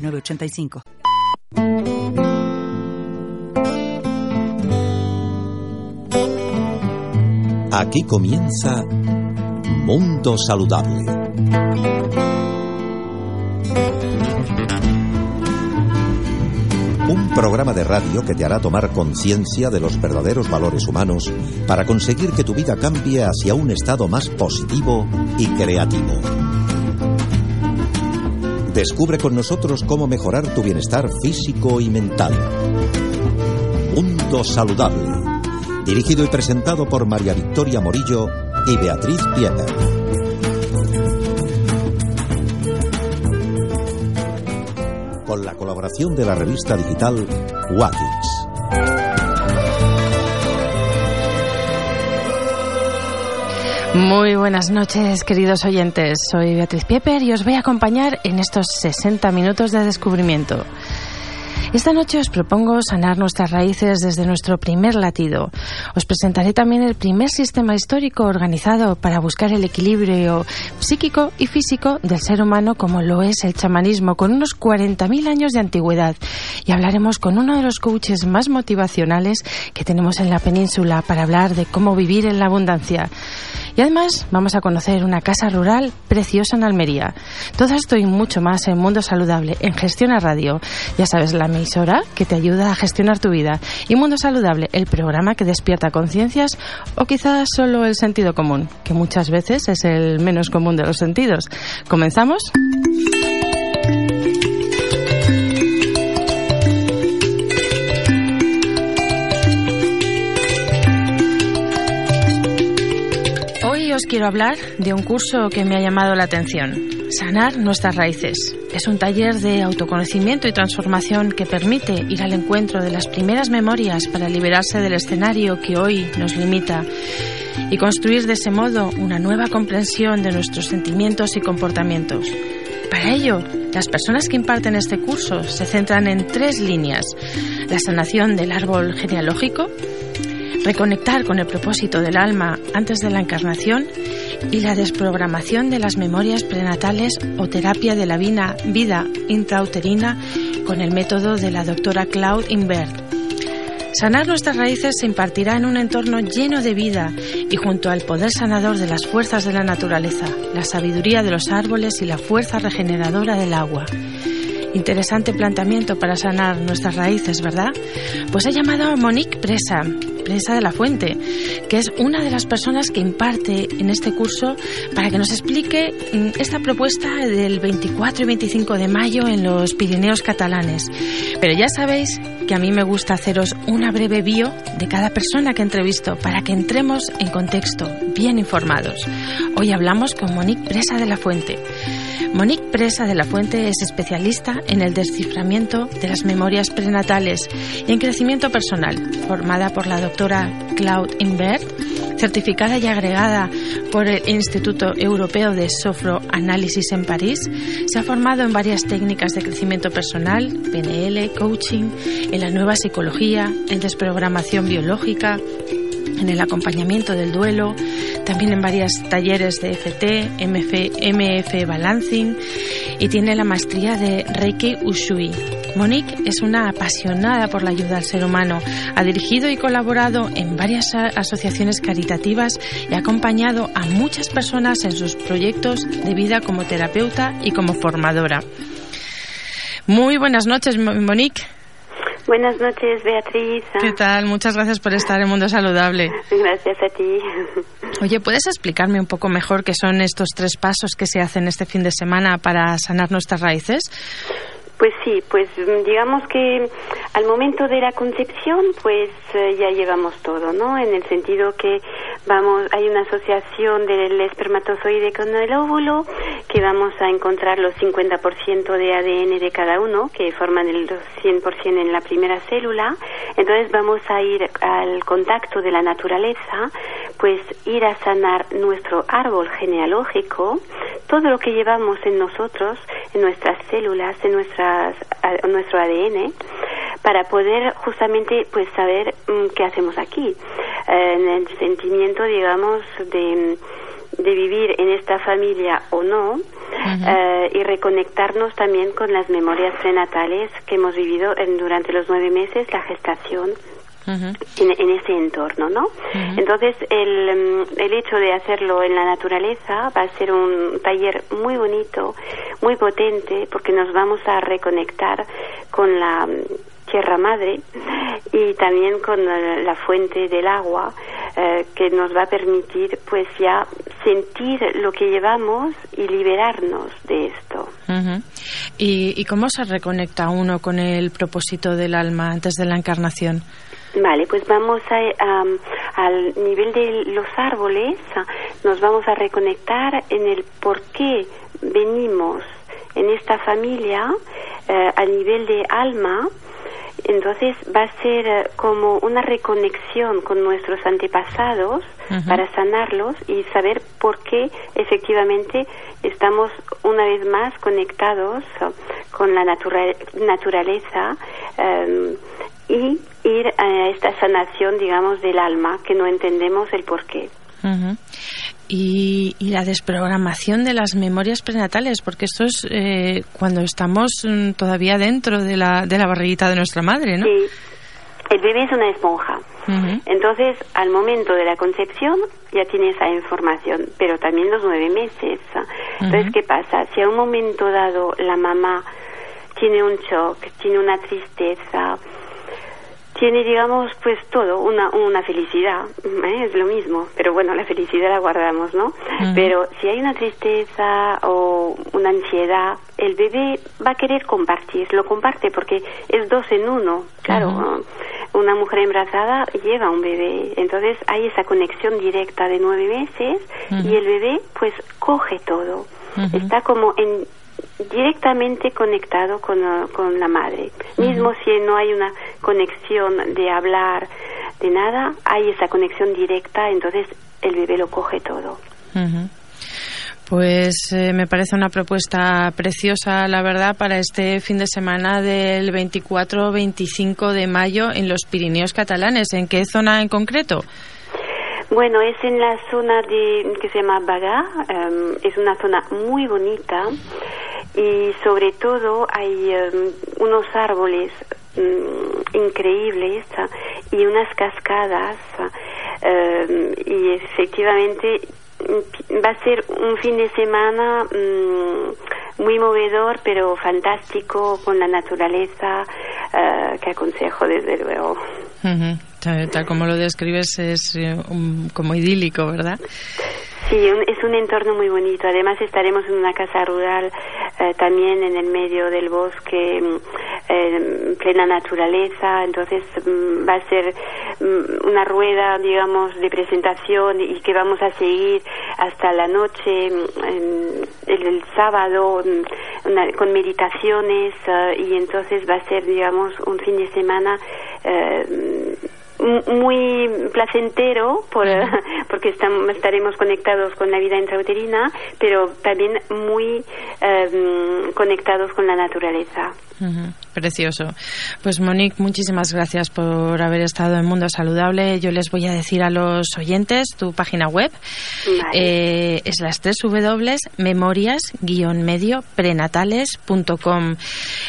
906985. Aquí comienza Mundo Saludable. Un programa de radio que te hará tomar conciencia de los verdaderos valores humanos para conseguir que tu vida cambie hacia un estado más positivo y creativo. Descubre con nosotros cómo mejorar tu bienestar físico y mental. Mundo Saludable. Dirigido y presentado por María Victoria Morillo y Beatriz Pieper. Con la colaboración de la revista digital Wakix. Muy buenas noches, queridos oyentes. Soy Beatriz Pieper y os voy a acompañar en estos 60 minutos de descubrimiento. Esta noche os propongo sanar nuestras raíces desde nuestro primer latido. Os presentaré también el primer sistema histórico organizado para buscar el equilibrio psíquico y físico del ser humano como lo es el chamanismo, con unos 40.000 años de antigüedad. Y hablaremos con uno de los coaches más motivacionales que tenemos en la península para hablar de cómo vivir en la abundancia. Y además vamos a conocer una casa rural preciosa en Almería. Todo esto y mucho más en Mundo Saludable, en Gestiona Radio. Ya sabes, la emisora que te ayuda a gestionar tu vida. Y Mundo Saludable, el programa que despierta conciencias o quizás solo el sentido común, que muchas veces es el menos común de los sentidos. ¿Comenzamos? Quiero hablar de un curso que me ha llamado la atención. Sanar nuestras raíces. Es un taller de autoconocimiento y transformación que permite ir al encuentro de las primeras memorias para liberarse del escenario que hoy nos limita y construir de ese modo una nueva comprensión de nuestros sentimientos y comportamientos. Para ello, las personas que imparten este curso se centran en tres líneas. La sanación del árbol genealógico, reconectar con el propósito del alma antes de la encarnación y la desprogramación de las memorias prenatales o terapia de la vida, vida intrauterina con el método de la doctora Claude Invert. Sanar nuestras raíces se impartirá en un entorno lleno de vida y junto al poder sanador de las fuerzas de la naturaleza, la sabiduría de los árboles y la fuerza regeneradora del agua. Interesante planteamiento para sanar nuestras raíces, ¿verdad? Pues he llamado a Monique Presa, Presa de la Fuente, que es una de las personas que imparte en este curso para que nos explique esta propuesta del 24 y 25 de mayo en los Pirineos catalanes. Pero ya sabéis que a mí me gusta haceros una breve bio de cada persona que entrevisto para que entremos en contexto, bien informados. Hoy hablamos con Monique Presa de la Fuente. Monique Presa de la Fuente es especialista en el desciframiento de las memorias prenatales y en crecimiento personal, formada por la doctora Claude Invert, certificada y agregada por el Instituto Europeo de Sofroanálisis en París. Se ha formado en varias técnicas de crecimiento personal, PNL, coaching, en la nueva psicología, en desprogramación biológica, en el acompañamiento del duelo, también en varios talleres de FT, MF, Balancing y tiene la maestría de Reiki Ushui. Monique es una apasionada por la ayuda al ser humano. Ha dirigido y colaborado en varias asociaciones caritativas y ha acompañado a muchas personas en sus proyectos de vida como terapeuta y como formadora. Muy buenas noches, Monique. Buenas noches, Beatriz. ¿Qué tal? Muchas gracias por estar en Mundo Saludable. Gracias a ti. Oye, ¿puedes explicarme un poco mejor qué son estos tres pasos que se hacen este fin de semana para sanar nuestras raíces? Pues sí, pues digamos que al momento de la concepción, pues eh, ya llevamos todo, ¿no? En el sentido que vamos, hay una asociación del espermatozoide con el óvulo que vamos a encontrar los 50% de ADN de cada uno que forman el 100% en la primera célula. Entonces vamos a ir al contacto de la naturaleza, pues ir a sanar nuestro árbol genealógico, todo lo que llevamos en nosotros, en nuestras células, en nuestras, nuestro ADN para poder justamente pues saber mm, qué hacemos aquí. Eh, en el sentimiento digamos de, de vivir en esta familia o no eh, y reconectarnos también con las memorias prenatales que hemos vivido en, durante los nueve meses la gestación en, ese entorno, ¿no? Entonces, el, mm, el hecho de hacerlo en la naturaleza va a ser un taller muy bonito, muy potente, porque nos vamos a reconectar con la tierra madre y también con la fuente del agua eh, que nos va a permitir pues ya sentir lo que llevamos y liberarnos de esto. ¿Y, cómo se reconecta uno con el propósito del alma antes de la encarnación? Vale, pues vamos a, al nivel de los árboles, nos vamos a reconectar en el por qué venimos en esta familia eh, a nivel de alma. Entonces va a ser eh, como una reconexión con nuestros antepasados para sanarlos y saber por qué efectivamente estamos una vez más conectados con la naturaleza em, y ir a esta sanación, digamos, del alma, que no entendemos el por qué y, la desprogramación de las memorias prenatales, porque esto es eh, cuando estamos mm, todavía dentro de la, de la barriguita de nuestra madre, ¿no? Sí. El bebé es una esponja. Entonces, al momento de la concepción ya tiene esa información, pero también los nueve meses. Entonces, ¿qué pasa? Si a un momento dado la mamá tiene un shock, tiene una tristeza, tiene, digamos, pues todo, una, una felicidad, ¿eh? es lo mismo, pero bueno, la felicidad la guardamos, ¿no? Pero si hay una tristeza o una ansiedad, el bebé va a querer compartir, lo comparte porque es dos en uno, claro. Una mujer embarazada lleva un bebé, entonces hay esa conexión directa de nueve meses y el bebé pues coge todo. Está como en directamente conectado con, con la madre. Mismo si no hay una conexión de hablar, de nada, hay esa conexión directa, entonces el bebé lo coge todo. Pues eh, me parece una propuesta preciosa, la verdad, para este fin de semana del 24-25 de mayo en los Pirineos catalanes. ¿En qué zona en concreto? Bueno, es en la zona de, que se llama Bagá, em, es una zona muy bonita y sobre todo hay em, unos árboles mm, increíbles y unas cascadas em, y efectivamente mm, va a ser un fin de semana mm, muy movedor pero fantástico con la naturaleza eh, que aconsejo desde luego. Tal, como lo describes es eh, como idílico, ¿verdad? Sí, es un entorno muy bonito. Además estaremos en una casa rural eh, también en el medio del bosque, mm, en plena naturaleza. Entonces mm, va a ser mm, una rueda, digamos, de presentación y que vamos a seguir hasta la noche, el, sábado, con meditaciones eh, y entonces va a ser, digamos, un fin de semana muy placentero por, porque estaremos conectados con la vida intrauterina, pero también muy em, conectados con la naturaleza. Precioso. Pues Monique, muchísimas gracias por haber estado en Mundo Saludable. Yo les voy a decir a los oyentes tu página web. Eh, es las tres W memorias-medio prenatales.com.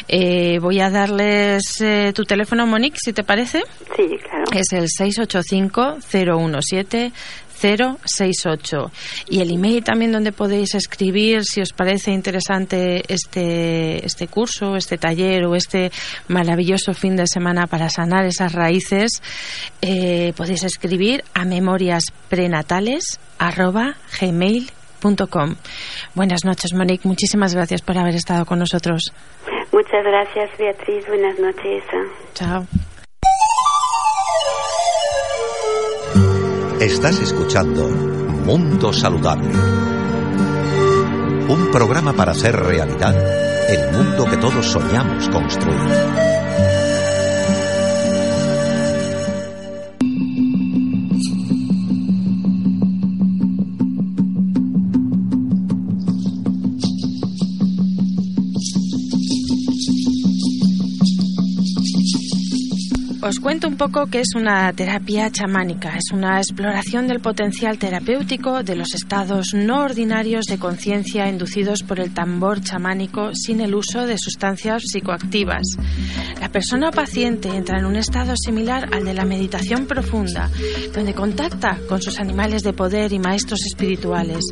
Eh, voy a darles eh, tu teléfono, Monique, si te parece. Sí, claro. Es el 685 017 068. Y el email también donde podéis escribir si os parece interesante este, este curso, este taller o este maravilloso fin de semana para sanar esas raíces, eh, podéis escribir a memoriasprenatales.gmail.com. Buenas noches, Monique. Muchísimas gracias por haber estado con nosotros. Muchas gracias, Beatriz. Buenas noches. Chao. Estás escuchando Mundo Saludable. Un programa para hacer realidad el mundo que todos soñamos construir. Os cuento un poco qué es una terapia chamánica. Es una exploración del potencial terapéutico de los estados no ordinarios de conciencia inducidos por el tambor chamánico sin el uso de sustancias psicoactivas. La persona paciente entra en un estado similar al de la meditación profunda, donde contacta con sus animales de poder y maestros espirituales,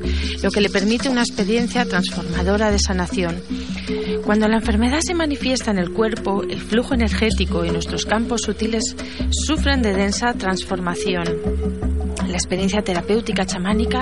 lo que le permite una experiencia transformadora de sanación. Cuando la enfermedad se manifiesta en el cuerpo, el flujo energético y nuestros campos sutiles sufren de densa transformación. La experiencia terapéutica chamánica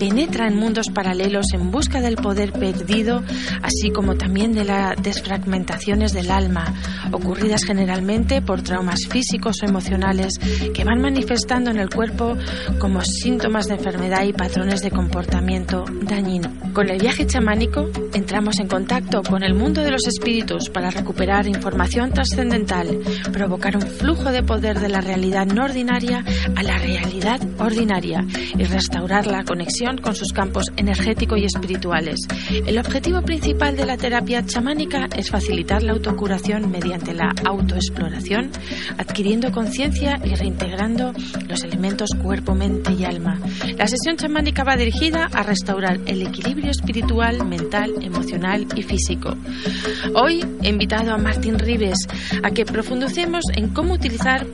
penetra en mundos paralelos en busca del poder perdido, así como también de las desfragmentaciones del alma, ocurridas generalmente por traumas físicos o emocionales que van manifestando en el cuerpo como síntomas de enfermedad y patrones de comportamiento dañino. Con el viaje chamánico entramos en contacto con el mundo de los espíritus para recuperar información trascendental, provocar un flujo de poder de la realidad no ordinaria a la realidad ordinaria ordinaria y restaurar la conexión con sus campos energético y espirituales. El objetivo principal de la terapia chamánica es facilitar la autocuración mediante la autoexploración, adquiriendo conciencia y reintegrando los elementos cuerpo, mente y alma. La sesión chamánica va dirigida a restaurar el equilibrio espiritual, mental, emocional y físico. Hoy he invitado a Martín Rives a que profundicemos en cómo utilizar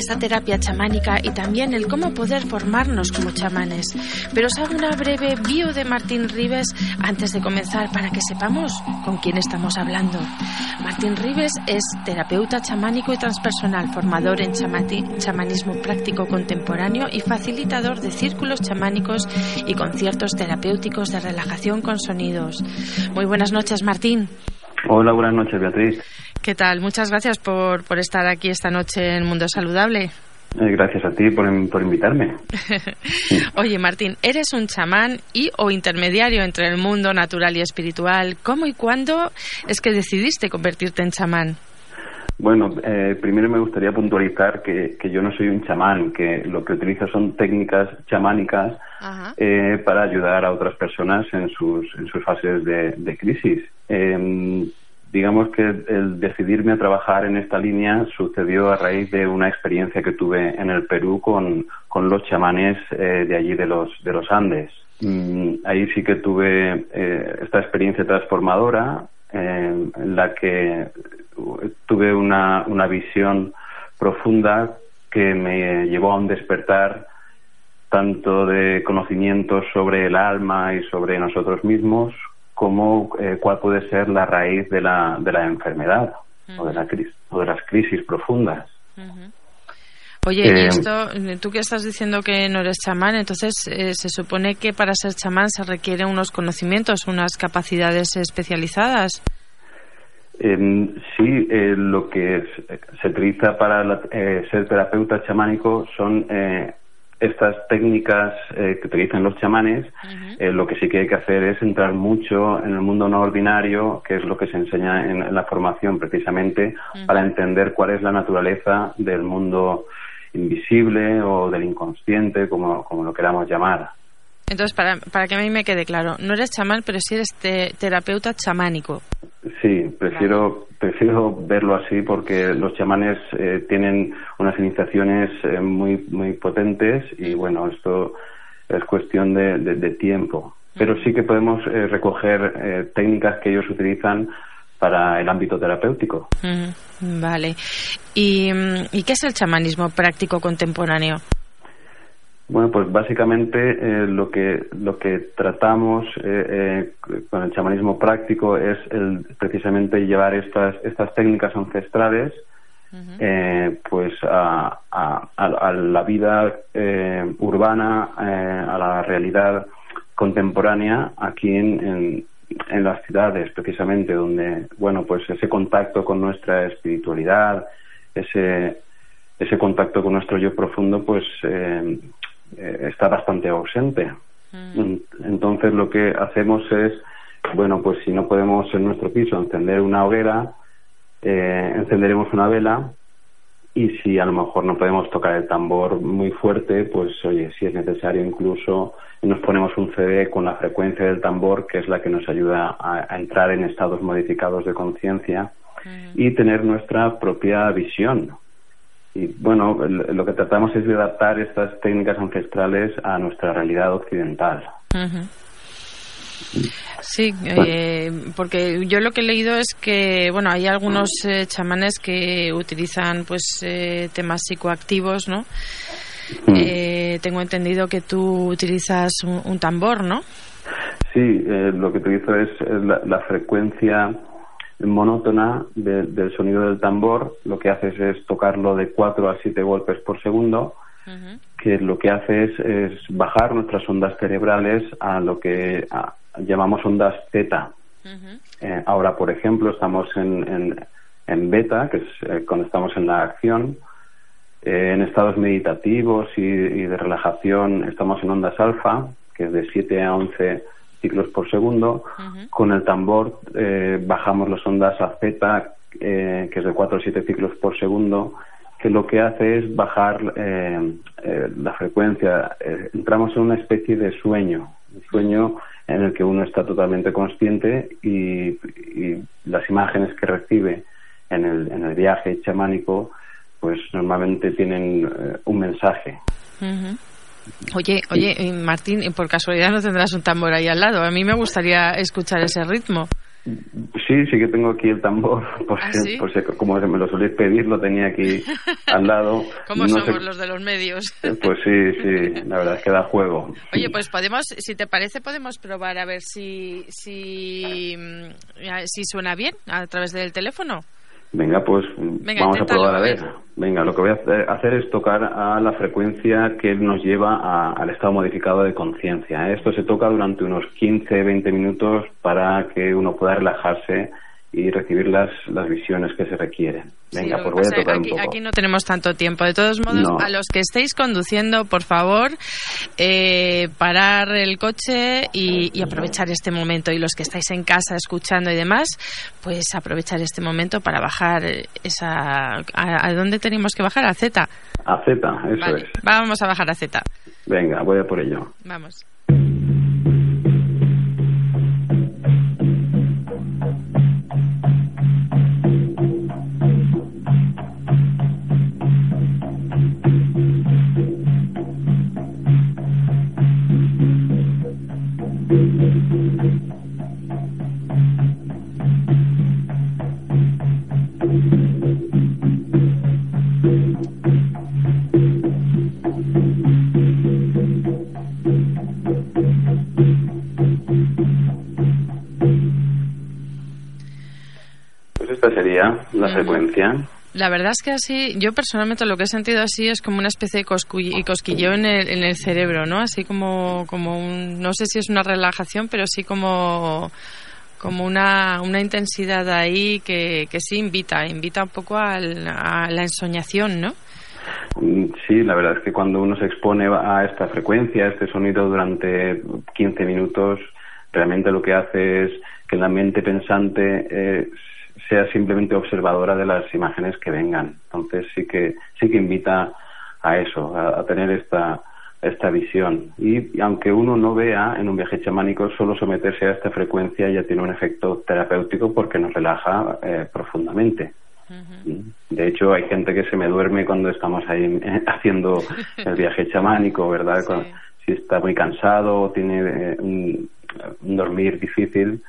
esta terapia chamánica y también el cómo poder formarnos como chamanes. Pero os hago una breve bio de Martín Rives antes de comenzar para que sepamos con quién estamos hablando. Martín Rives es terapeuta chamánico y transpersonal, formador en chamanismo práctico contemporáneo y facilitador de círculos chamánicos y conciertos terapéuticos de relajación con sonidos. Muy buenas noches, Martín. Hola, buenas noches, Beatriz. ¿Qué tal? Muchas gracias por, por estar aquí esta noche en Mundo Saludable. Eh, gracias a ti por, por invitarme. Oye, Martín, eres un chamán y o intermediario entre el mundo natural y espiritual. ¿Cómo y cuándo es que decidiste convertirte en chamán? Bueno, eh, primero me gustaría puntualizar que, que, yo no soy un chamán, que lo que utilizo son técnicas chamánicas eh, para ayudar a otras personas en sus, en sus fases de, de crisis. Eh, digamos que el decidirme a trabajar en esta línea sucedió a raíz de una experiencia que tuve en el Perú con, con los chamanes eh, de allí de los, de los Andes. Mm, ahí sí que tuve eh, esta experiencia transformadora eh, en la que tuve una, una visión profunda que me llevó a un despertar tanto de conocimientos sobre el alma y sobre nosotros mismos cómo, eh, cuál puede ser la raíz de la, de la enfermedad o, de la crisis, o de las crisis profundas. Oye, y eh, esto, tú que estás diciendo que no eres chamán, entonces eh, se supone que para ser chamán se requieren unos conocimientos, unas capacidades especializadas. Em, sí, lo que se utiliza para ser terapeuta chamánico son estas técnicas eh, que utilizan los chamanes, eh, lo que sí que hay que hacer es entrar mucho en el mundo no ordinario, que es lo que se enseña en, la formación precisamente, para entender cuál es la naturaleza del mundo invisible o del inconsciente, como, como lo queramos llamar. Entonces, para, para que a mí me quede claro, no eres chamán, pero sí eres terapeuta chamánico. Sí, prefiero, prefiero verlo así porque los chamanes eh, tienen unas iniciaciones eh, muy, muy potentes y bueno, esto es cuestión de, de, tiempo. Pero sí que podemos eh, recoger técnicas que ellos utilizan para el ámbito terapéutico. Vale. ¿Y, ¿Y qué es el chamanismo práctico contemporáneo? Bueno, pues básicamente eh, lo que lo que tratamos eh, eh, con el chamanismo práctico es el, precisamente llevar estas estas técnicas ancestrales pues a, a, la vida urbana, a la realidad contemporánea aquí en, en, las ciudades, precisamente donde bueno pues ese contacto con nuestra espiritualidad, ese ese contacto con nuestro yo profundo, pues está bastante ausente. Mm. Entonces lo que hacemos es, bueno, pues si no podemos en nuestro piso encender una hoguera, eh, encenderemos una vela y si a lo mejor no podemos tocar el tambor muy fuerte, pues oye, si es necesario incluso nos ponemos un CD con la frecuencia del tambor, que es la que nos ayuda a, entrar en estados modificados de conciencia y tener nuestra propia visión. Y bueno, lo que tratamos es de adaptar estas técnicas ancestrales a nuestra realidad occidental. Sí, eh, porque yo lo que he leído es que, bueno, hay algunos eh, chamanes que utilizan, pues, eh, temas psicoactivos, ¿no? Mm. tengo entendido que tú utilizas un, tambor, ¿no? Sí, lo que utilizo es la, frecuencia monótona del sonido del tambor. Lo que haces es tocarlo de 4 a 7 golpes por segundo que lo que hace es, bajar nuestras ondas cerebrales a lo que llamamos ondas zeta. Eh, ahora, por ejemplo, estamos en, en, beta, que es eh, cuando estamos en la acción. Eh, en estados meditativos y, de relajación estamos en ondas alfa, que es de 7 a 11 ciclos por segundo. Con el tambor bajamos las ondas a zeta, que es de 4 a 7 ciclos por segundo que lo que hace es bajar eh, eh, la frecuencia. Eh, entramos en una especie de sueño, un sueño en el que uno está totalmente consciente y, las imágenes que recibe en el, en el viaje chamánico, pues normalmente tienen un mensaje. Oye, oye, Martín, por casualidad no tendrás un tambor ahí al lado. A mí me gustaría escuchar ese ritmo. Sí, sí que tengo aquí el tambor, por, ¿Ah, como me lo solís pedir, lo tenía aquí al lado. ¿Cómo somos los de los medios? Eh, pues sí, sí, la verdad es que da juego. Oye, pues podemos, si te parece, podemos probar a ver si, si, mm, si suena bien a través del teléfono. Venga, pues vamos a probar a ver. Venga, lo que voy a hacer es tocar a la frecuencia que nos lleva al estado modificado de conciencia. Esto se toca durante unos 15-20 minutos para que uno pueda relajarse y recibir las, las visiones que se requieren. Venga, pues voy a tocar aquí, un poco. Aquí no tenemos tanto tiempo. De todos modos, a los que estéis conduciendo, por favor, eh, parar el coche y, aprovechar este momento. Y los que estáis en casa escuchando y demás, pues aprovechar este momento para bajar esa... ¿A, dónde tenemos que bajar? ¿A Z? A Z, eso es. Vamos a bajar a Z. Venga, voy a por ello. Vamos. La frecuencia. La verdad es que así, yo personalmente lo que he sentido así es como una especie de cosquilleo en el, en el cerebro, ¿no? Así como, como un, no sé si es una relajación, pero sí como, como una, una intensidad ahí que, que sí invita, invita un poco a la ensoñación, ¿no? Sí, la verdad es que cuando uno se expone a esta frecuencia, a este sonido durante 15 minutos, realmente lo que hace es que la mente pensante eh, sea simplemente observadora de las imágenes que vengan. Entonces sí que sí que invita a eso, a, tener esta esta visión. Y, aunque uno no vea en un viaje chamánico, solo someterse a esta frecuencia ya tiene un efecto terapéutico porque nos relaja eh, profundamente. De hecho, hay gente que se me duerme cuando estamos ahí eh, haciendo el viaje chamánico, ¿verdad? si está muy cansado o tiene eh, un, dormir difícil,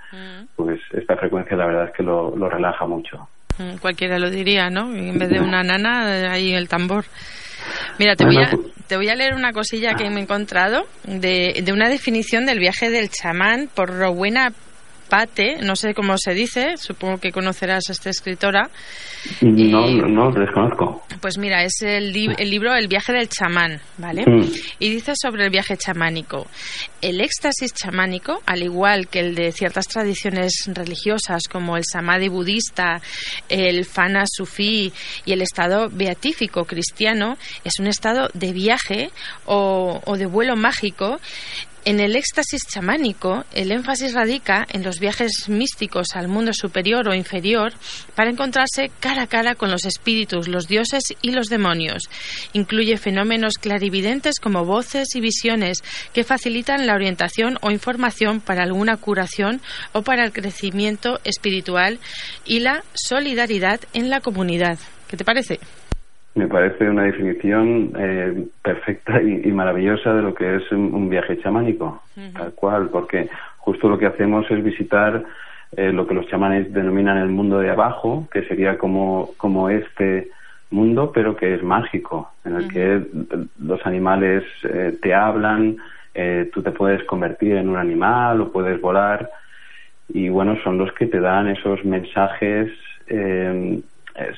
pues esta frecuencia la verdad es que lo, relaja mucho. Mm, cualquiera lo diría, ¿no? En vez de una nana, ahí el tambor. Mira, te, voy a, pues- te voy a leer una cosilla que me he encontrado de, de una definición del viaje del chamán por Rowena Pate, no sé cómo se dice, supongo que conocerás a esta escritora. No, no, no, desconozco. Pues mira, es el, el, libro El viaje del chamán, ¿vale? Mm. Y dice sobre el viaje chamánico. El éxtasis chamánico, al igual que el de ciertas tradiciones religiosas como el samadhi budista, el fana sufí y el estado beatífico cristiano, es un estado de viaje o, o de vuelo mágico en el éxtasis chamánico, el énfasis radica en los viajes místicos al mundo superior o inferior para encontrarse cara a cara con los espíritus, los dioses y los demonios. Incluye fenómenos clarividentes como voces y visiones que facilitan la orientación o información para alguna curación o para el crecimiento espiritual y la solidaridad en la comunidad. ¿Qué te parece? Me parece una definición eh, perfecta y, maravillosa de lo que es un, viaje chamánico, tal cual, porque justo lo que hacemos es visitar eh, lo que los chamanes denominan el mundo de abajo, que sería como, como este mundo, pero que es mágico, en el que los animales eh, te hablan, tú te puedes convertir en un animal o puedes volar, y bueno, son los que te dan esos mensajes eh,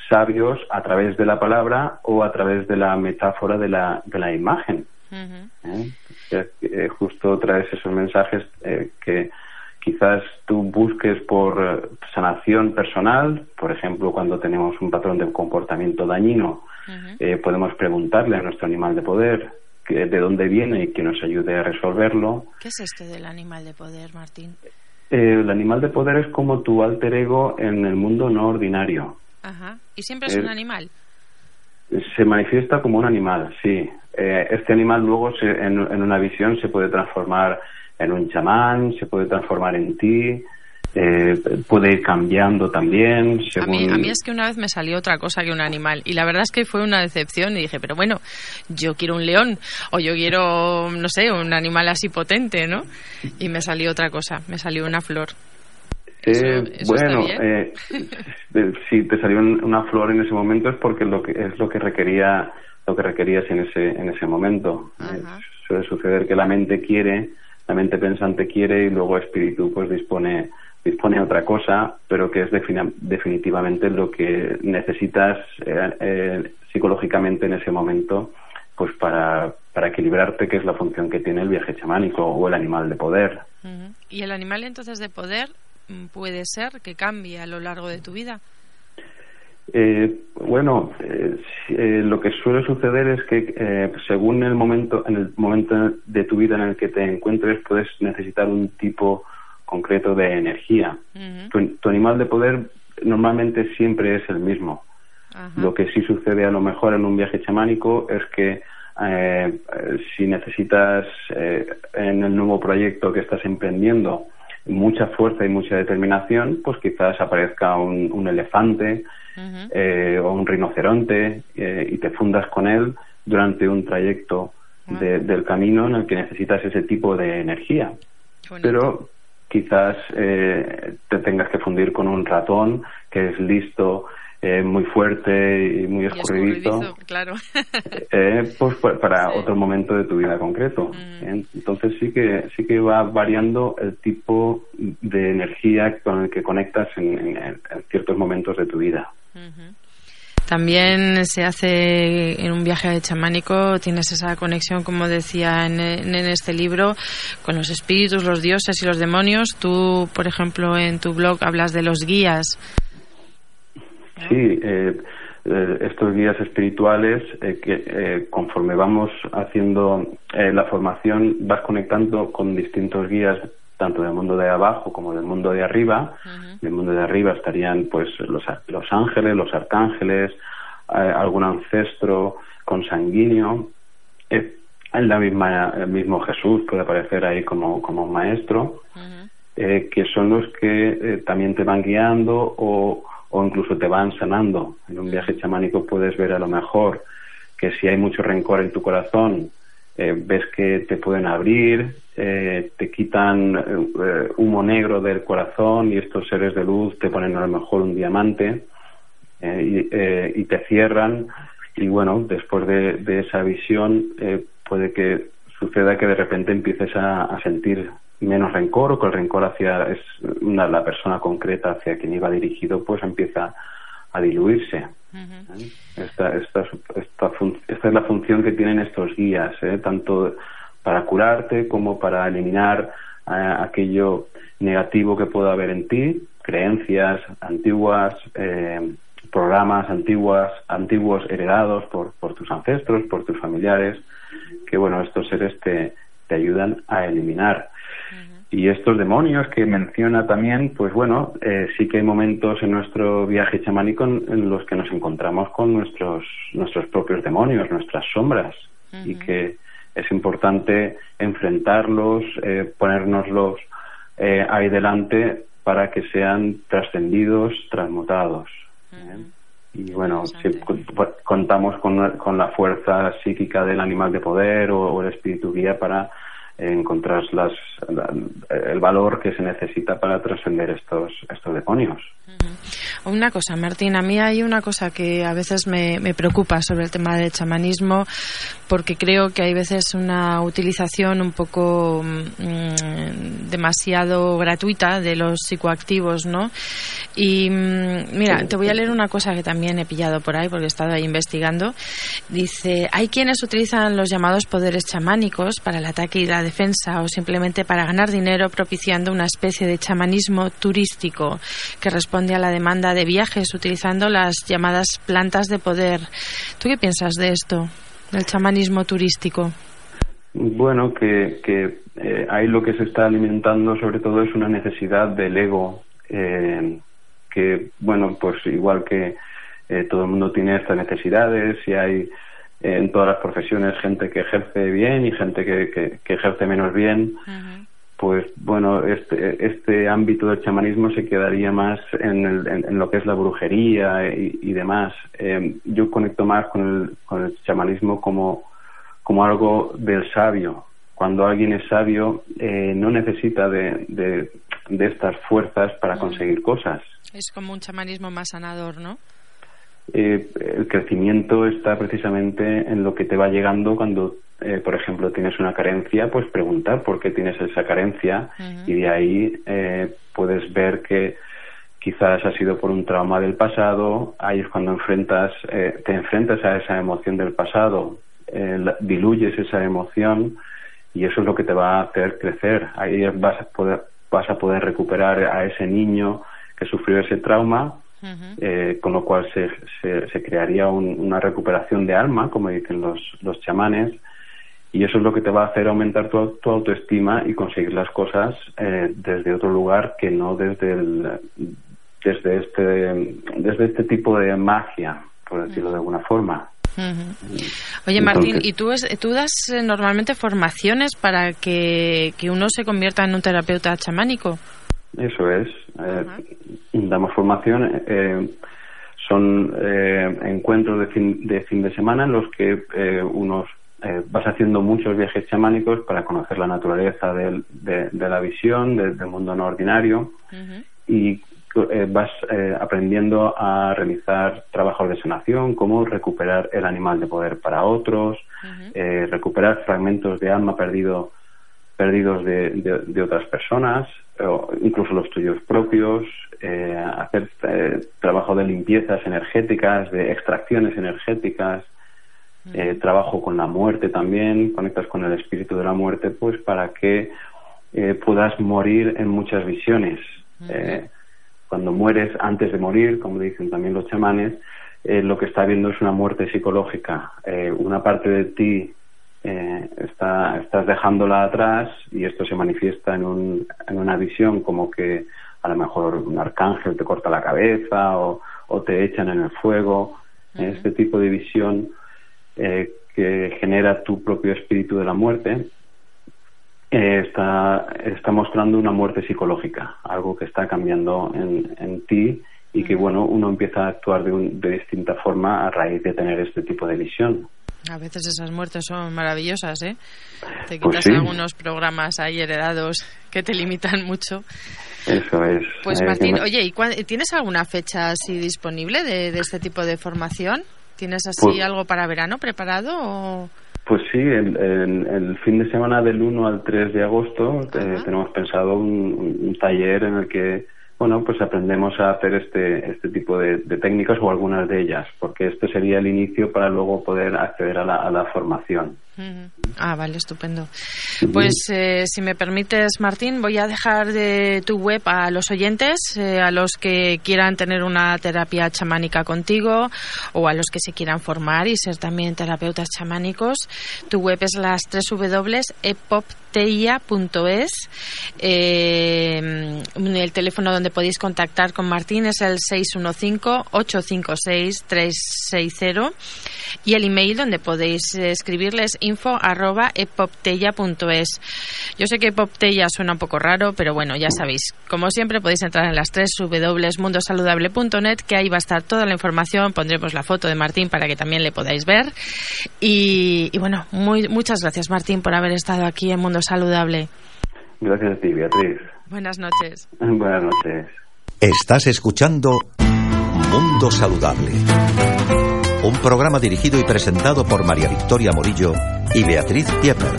sabios a través de la palabra o a través de la metáfora de la, de la imagen. ¿Eh? Eh, justo traes esos mensajes que quizás tú busques por sanación personal, por ejemplo, cuando tenemos un patrón de comportamiento dañino, podemos preguntarle a nuestro animal de poder que, de dónde viene y que nos ayude a resolverlo. ¿Qué es esto del animal de poder, Martín? el animal de poder es como tu alter ego en el mundo no ordinario. Ajá. ¿Y siempre es un animal? Se manifiesta como un animal, sí. Eh, este animal luego en, una visión se puede transformar en un chamán, se puede transformar en ti, eh, puede ir cambiando también. A, mí, a, mí, es que una vez me salió otra cosa que un animal y la verdad es que fue una decepción y dije, pero bueno, yo quiero un león o yo quiero, no sé, un animal así potente, ¿no? Y me salió otra cosa, me salió una flor. Eh, bueno, eh, si te salió una flor en ese momento es porque lo que es lo que requería lo que requerías en ese en ese momento. Eh, suele suceder que la mente quiere, la mente pensante quiere y luego el espíritu pues dispone dispone otra cosa, pero que es definitivamente lo que necesitas eh, psicológicamente en ese momento pues para, para equilibrarte, que es la función que tiene el viaje chamánico o el animal de poder. ¿Y el animal entonces de poder puede ser que cambie a lo largo de tu vida? Eh, bueno, eh, eh, lo que suele suceder es que según el momento, en el momento de tu vida en el que te encuentres, puedes necesitar un tipo concreto de energía. tu, animal de poder normalmente siempre es el mismo. Lo que sí sucede a lo mejor en un viaje chamánico es que si necesitas en el nuevo proyecto que estás emprendiendo mucha fuerza y mucha determinación, pues quizás aparezca un, elefante eh, o un rinoceronte eh, y te fundas con él durante un trayecto del camino en el que necesitas ese tipo de energía. Pero quizás eh, te tengas que fundir con un ratón que es listo, eh, muy fuerte y muy escurridizo, claro. eh, pues para otro momento de tu vida concreto. Mm. Entonces sí que sí que va variando el tipo de energía con el que conectas en, ciertos momentos de tu vida. También se hace en un viaje chamánico, tienes esa conexión, como decía en, en, este libro, con los espíritus, los dioses y los demonios. Tú, por ejemplo, en tu blog hablas de los guías. Sí, eh, eh, estos guías espirituales eh, que conforme vamos haciendo la formación vas conectando con distintos guías tanto del mundo de abajo como del mundo de arriba. Del mundo de arriba estarían pues los, los ángeles, los arcángeles, algún ancestro consanguíneo. la misma, el mismo Jesús puede aparecer ahí como, como un maestro, que son los que también te van guiando o o incluso te van sanando. En un viaje chamánico puedes ver a lo mejor que si hay mucho rencor en tu corazón, eh, ves que te pueden abrir, eh, te quitan eh, humo negro del corazón y estos seres de luz te ponen a lo mejor un diamante y, te cierran y bueno, después de, esa visión puede que suceda que de repente empieces a, sentir menos rencor o que el rencor hacia es una, la persona concreta hacia quien iba dirigido pues empieza a diluirse. ¿Eh? esta, esta, esta, esta, es la función que tienen estos guías, ¿eh? tanto para curarte como para eliminar eh, aquello negativo que pueda haber en ti, creencias antiguas, programas antiguas, antiguos heredados por, por tus ancestros, por tus familiares, que bueno, estos seres te, te ayudan a eliminar. Y estos demonios que menciona también, pues bueno, eh, sí que hay momentos en nuestro viaje chamánico en, los que nos encontramos con nuestros, nuestros propios demonios, nuestras sombras, y que es importante enfrentarlos, eh, ponérnoslos eh, ahí delante para que sean trascendidos, transmutados. Y bueno, si contamos con, con, la fuerza psíquica del animal de poder o el espíritu guía para encontrar las, el valor que se necesita para trascender estos, estos demonios. Una cosa, Martín, a mí hay una cosa que a veces me, me, preocupa sobre el tema del chamanismo, porque creo que hay veces una utilización un poco mm, demasiado gratuita de los psicoactivos, ¿no? Y mm, mira, te voy a leer una cosa que también he pillado por ahí, porque he estado ahí investigando. Dice, hay quienes utilizan los llamados poderes chamánicos para el ataque y la defensa o simplemente para ganar dinero propiciando una especie de chamanismo turístico que responde a la demanda de viajes utilizando las llamadas plantas de poder. ¿Tú qué piensas de esto, del chamanismo turístico? Bueno, que, que eh, ahí lo que se está alimentando sobre todo es una necesidad del ego, eh, que, bueno, pues igual que eh, todo el mundo tiene estas necesidades y hay en todas las profesiones gente que ejerce bien y gente que, que, ejerce menos bien, pues bueno, este, este ámbito del chamanismo se quedaría más en, en, lo que es la brujería y, demás. Eh, yo conecto más con el, con el chamanismo como, como algo del sabio. Cuando alguien es sabio, eh, no necesita de, de, de, estas fuerzas para conseguir cosas. Es como un chamanismo más sanador, ¿no? Eh, el crecimiento está precisamente en lo que te va llegando cuando, eh, por ejemplo, tienes una carencia, pues preguntar por qué tienes esa carencia y de ahí eh, puedes ver que quizás ha sido por un trauma del pasado, ahí es cuando enfrentas, te enfrentas a esa emoción del pasado, diluyes esa emoción y eso es lo que te va a hacer crecer. Ahí vas a poder, vas a poder recuperar a ese niño que sufrió ese trauma eh, con lo cual se, se, crearía una recuperación de alma, como dicen los, los chamanes, y eso es lo que te va a hacer aumentar tu, autoestima y conseguir las cosas eh, desde otro lugar que no desde el, desde este desde este tipo de magia, por decirlo de alguna forma. Oye, Martín, ¿y tú, tú das eh, normalmente formaciones para que, que uno se convierta en un terapeuta chamánico? Eso es. Eh, damos formación. Eh, son eh, encuentros de fin, de fin de semana en los que unos vas haciendo muchos viajes chamánicos para conocer la naturaleza del, de, la visión, del mundo no ordinario y vas aprendiendo a realizar trabajos de sanación, como recuperar el animal de poder para otros, recuperar fragmentos de alma perdido perdidos de, de, otras personas, o incluso los tuyos propios, eh, hacer eh, trabajo de limpiezas energéticas, de extracciones energéticas, eh, trabajo con la muerte también, conectas con el espíritu de la muerte, pues para que puedas morir en muchas visiones. cuando mueres antes de morir, como dicen también los chamanes, lo que está viendo es una muerte psicológica. una parte de ti eh, está, estás dejándola atrás y esto se manifiesta en, un, en una visión como que a lo mejor un arcángel te corta la cabeza o, te echan en el fuego. Este tipo de visión eh, que genera tu propio espíritu de la muerte eh, está, está mostrando una muerte psicológica, algo que está cambiando en, en ti y que bueno uno empieza a actuar de, un, de distinta forma a raíz de tener este tipo de visión. A veces esas muertes son maravillosas, ¿eh? Te pues quitas algunos programas ahí heredados que te limitan mucho. Eso es. Pues eh, Martín, oye, ¿y ¿tienes alguna fecha así disponible de, este tipo de formación? ¿Tienes así pues algo para verano preparado? Pues sí, el, el, fin de semana del 1 al 3 de agosto eh, tenemos pensado un, taller en el que bueno, pues aprendemos a hacer este, este tipo de, técnicas o algunas de ellas, porque este sería el inicio para luego poder acceder a la, a la formación. Ah, vale, estupendo. Pues eh, si me permites, Martín, voy a dejar de tu web a los oyentes, eh, a los que quieran tener una terapia chamánica contigo o a los que se quieran formar y ser también terapeutas chamánicos. Tu web es las www.epopteia.es. Eh, el teléfono donde podéis contactar con Martín es el 615-856-360 y el email donde podéis escribirles info arroba. Yo sé que epoptella suena un poco raro, pero bueno, ya sabéis. Como siempre podéis entrar en las tres www.mundosaludable.net, que ahí va a estar toda la información. Pondremos la foto de Martín para que también le podáis ver. Y, bueno, muy, muchas gracias Martín por haber estado aquí en Mundo Saludable. Gracias a ti, Beatriz. Buenas noches. Buenas noches. Estás escuchando Mundo Saludable un programa dirigido y presentado por María Victoria Morillo y Beatriz Pieper.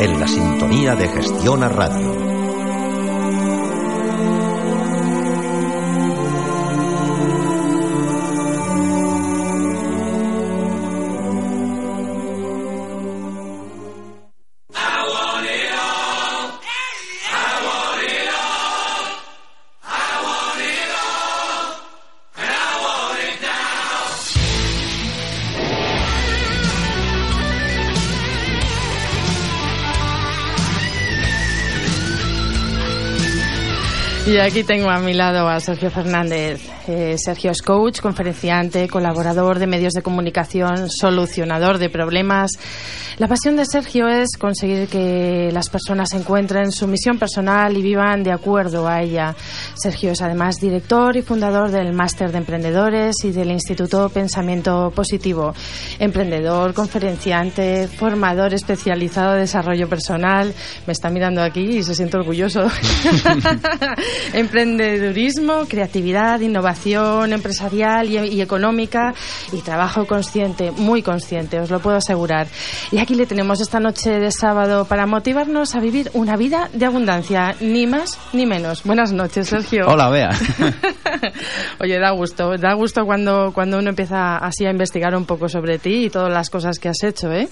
En la sintonía de Gestión a Radio. Y aquí tengo a mi lado a Sergio Fernández. Eh, Sergio es coach, conferenciante, colaborador de medios de comunicación, solucionador de problemas. La pasión de Sergio es conseguir que las personas encuentren su misión personal y vivan de acuerdo a ella. Sergio es además director y fundador del Máster de Emprendedores y del Instituto Pensamiento Positivo. Emprendedor, conferenciante, formador especializado de desarrollo personal. Me está mirando aquí y se siente orgulloso. Emprendedurismo, creatividad, innovación empresarial y, económica y trabajo consciente, muy consciente, os lo puedo asegurar. Y aquí le tenemos esta noche de sábado para motivarnos a vivir una vida de abundancia, ni más ni menos. Buenas noches, Sergio. Hola, Bea. Oye, da gusto, da gusto cuando, cuando uno empieza así a investigar un poco sobre ti y todas las cosas que has hecho, ¿eh?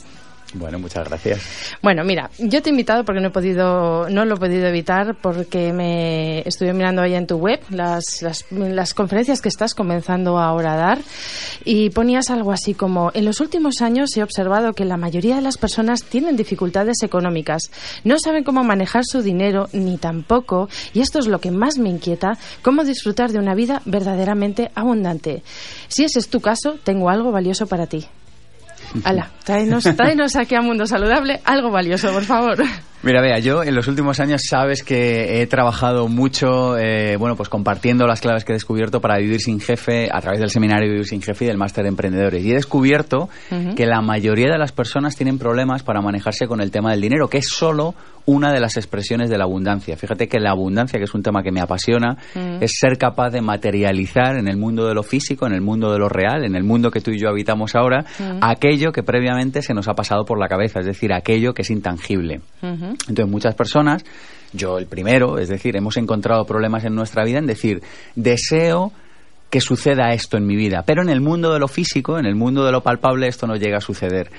Bueno, muchas gracias. Bueno, mira, yo te he invitado porque no he podido, no lo he podido evitar porque me estuve mirando ahí en tu web las, las, conferencias que estás comenzando ahora a dar y ponías algo así como en los últimos años he observado que la mayoría de las personas tienen dificultades económicas, no saben cómo manejar su dinero ni tampoco y esto es lo que más me inquieta, cómo disfrutar de una vida verdaderamente abundante. Si ese es tu caso, tengo algo valioso para ti. Hala, tráenos, aquí a Mundo Saludable algo valioso, por favor. Mira, vea, yo en los últimos años sabes que he trabajado mucho, eh, bueno, pues compartiendo las claves que he descubierto para vivir sin jefe a través del seminario Vivir sin jefe y del máster de emprendedores. Y he descubierto que la mayoría de las personas tienen problemas para manejarse con el tema del dinero, que es solo una de las expresiones de la abundancia. Fíjate que la abundancia, que es un tema que me apasiona, es ser capaz de materializar en el mundo de lo físico, en el mundo de lo real, en el mundo que tú y yo habitamos ahora, aquello que previamente se nos ha pasado por la cabeza, es decir, aquello que es intangible. Entonces, muchas personas, yo el primero, es decir, hemos encontrado problemas en nuestra vida en decir, deseo que suceda esto en mi vida. Pero en el mundo de lo físico, en el mundo de lo palpable, esto no llega a suceder.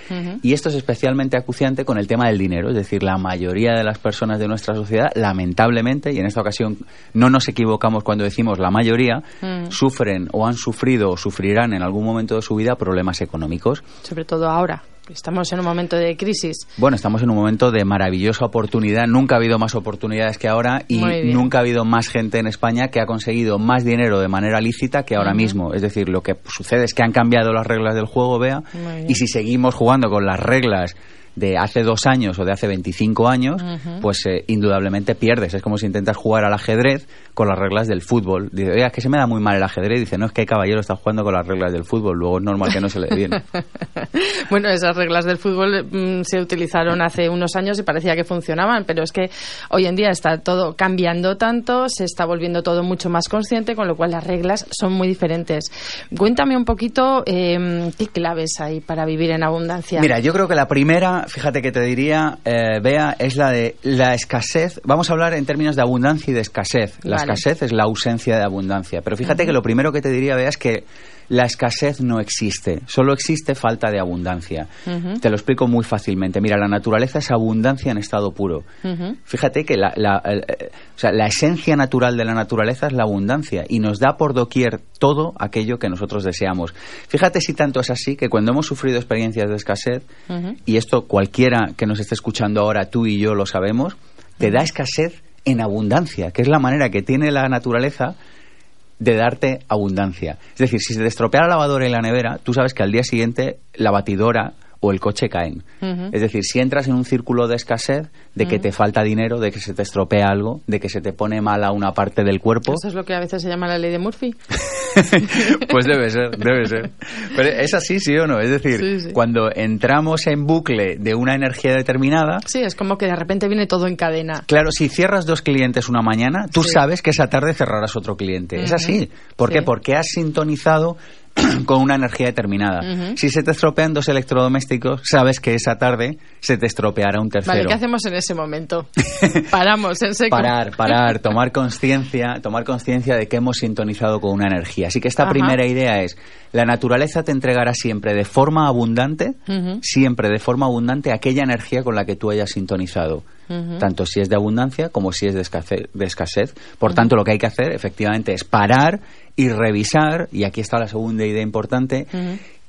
Y esto es especialmente acuciante con el tema del dinero. Es decir, la mayoría de las personas de nuestra sociedad, lamentablemente, y en esta ocasión no nos equivocamos cuando decimos la mayoría, sufren o han sufrido o sufrirán en algún momento de su vida problemas económicos. Sobre todo ahora. Estamos en un momento de crisis. Bueno, estamos en un momento de maravillosa oportunidad. Nunca ha habido más oportunidades que ahora y nunca ha habido más gente en España que ha conseguido más dinero de manera lícita que ahora mismo. Es decir, lo que sucede es que han cambiado las reglas del juego, vea, y si seguimos jugando con las reglas de hace dos años o de hace 25 años, pues eh, indudablemente pierdes. Es como si intentas jugar al ajedrez con las reglas del fútbol. Dice, oiga, es que se me da muy mal el ajedrez. Dice, no, es que el caballero está jugando con las reglas del fútbol. Luego es normal que no se le dé bien. bueno, esas reglas del fútbol mm, se utilizaron hace unos años y parecía que funcionaban, pero es que hoy en día está todo cambiando tanto, se está volviendo todo mucho más consciente, con lo cual las reglas son muy diferentes. Cuéntame un poquito em, qué claves hay para vivir en abundancia. Mira, yo creo que la primera, fíjate que te diría, eh, Bea, es la de la escasez. Vamos a hablar en términos de abundancia y de escasez. La escasez es la ausencia de abundancia. Pero fíjate que lo primero que te diría, Bea, es que la escasez no existe, solo existe falta de abundancia. Te lo explico muy fácilmente. Mira, la naturaleza es abundancia en estado puro. Fíjate que la, la, esencia natural de la naturaleza es la abundancia y nos da por doquier todo aquello que nosotros deseamos. Fíjate si tanto es así que cuando hemos sufrido experiencias de escasez, y esto cualquiera que nos esté escuchando ahora, tú y yo lo sabemos, te da escasez en abundancia, que es la manera que tiene la naturaleza de darte abundancia. Es decir, si se te estropea la lavadora y la nevera, tú sabes que al día siguiente la batidora o el coche caen. Es decir, si entras en un círculo de escasez, de que te falta dinero, de que se te estropea algo, de que se te pone mala una parte del cuerpo. Eso es lo que a veces se llama la ley de Murphy. pues debe ser, debe ser. Pero es así, sí o no. Es decir, cuando entramos en bucle de una energía determinada. Sí, es como que de repente viene todo en cadena. Claro, si cierras dos clientes una mañana, tú sabes que esa tarde cerrarás otro cliente. Es así. ¿Por qué? Porque has sintonizado con una energía determinada. Si se te estropean dos electrodomésticos, sabes que esa tarde se te estropeará un tercero. Vale, ¿qué hacemos en ese momento? Paramos en seco. Parar, parar, tomar conciencia, tomar conciencia de que hemos sintonizado con una energía. Así que esta primera idea es, la naturaleza te entregará siempre de forma abundante, siempre de forma abundante aquella energía con la que tú hayas sintonizado. Tanto si es de abundancia como si es de escasez. Por tanto, lo que hay que hacer efectivamente es parar y revisar, y aquí está la segunda idea importante,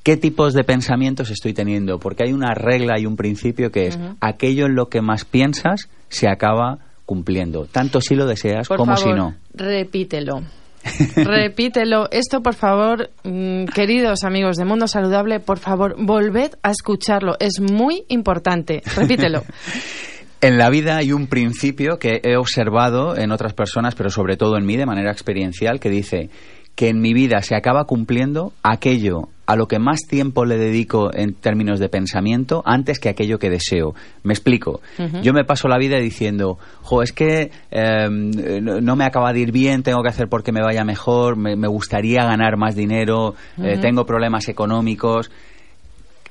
qué tipos de pensamientos estoy teniendo, porque hay una regla y un principio que es aquello en lo que más piensas se acaba cumpliendo, tanto si lo deseas como si no. Repítelo. Repítelo. Esto, por favor, mm, queridos amigos de Mundo Saludable, por favor, volved a escucharlo. Es muy importante. Repítelo. En la vida hay un principio que he observado en otras personas, pero sobre todo en mí de manera experiencial, que dice que en mi vida se acaba cumpliendo aquello a lo que más tiempo le dedico en términos de pensamiento antes que aquello que deseo. Me explico. Yo me paso la vida diciendo, jo, es que em, no me acaba de ir bien, tengo que hacer porque me vaya mejor, me, gustaría ganar más dinero, eh, tengo problemas económicos.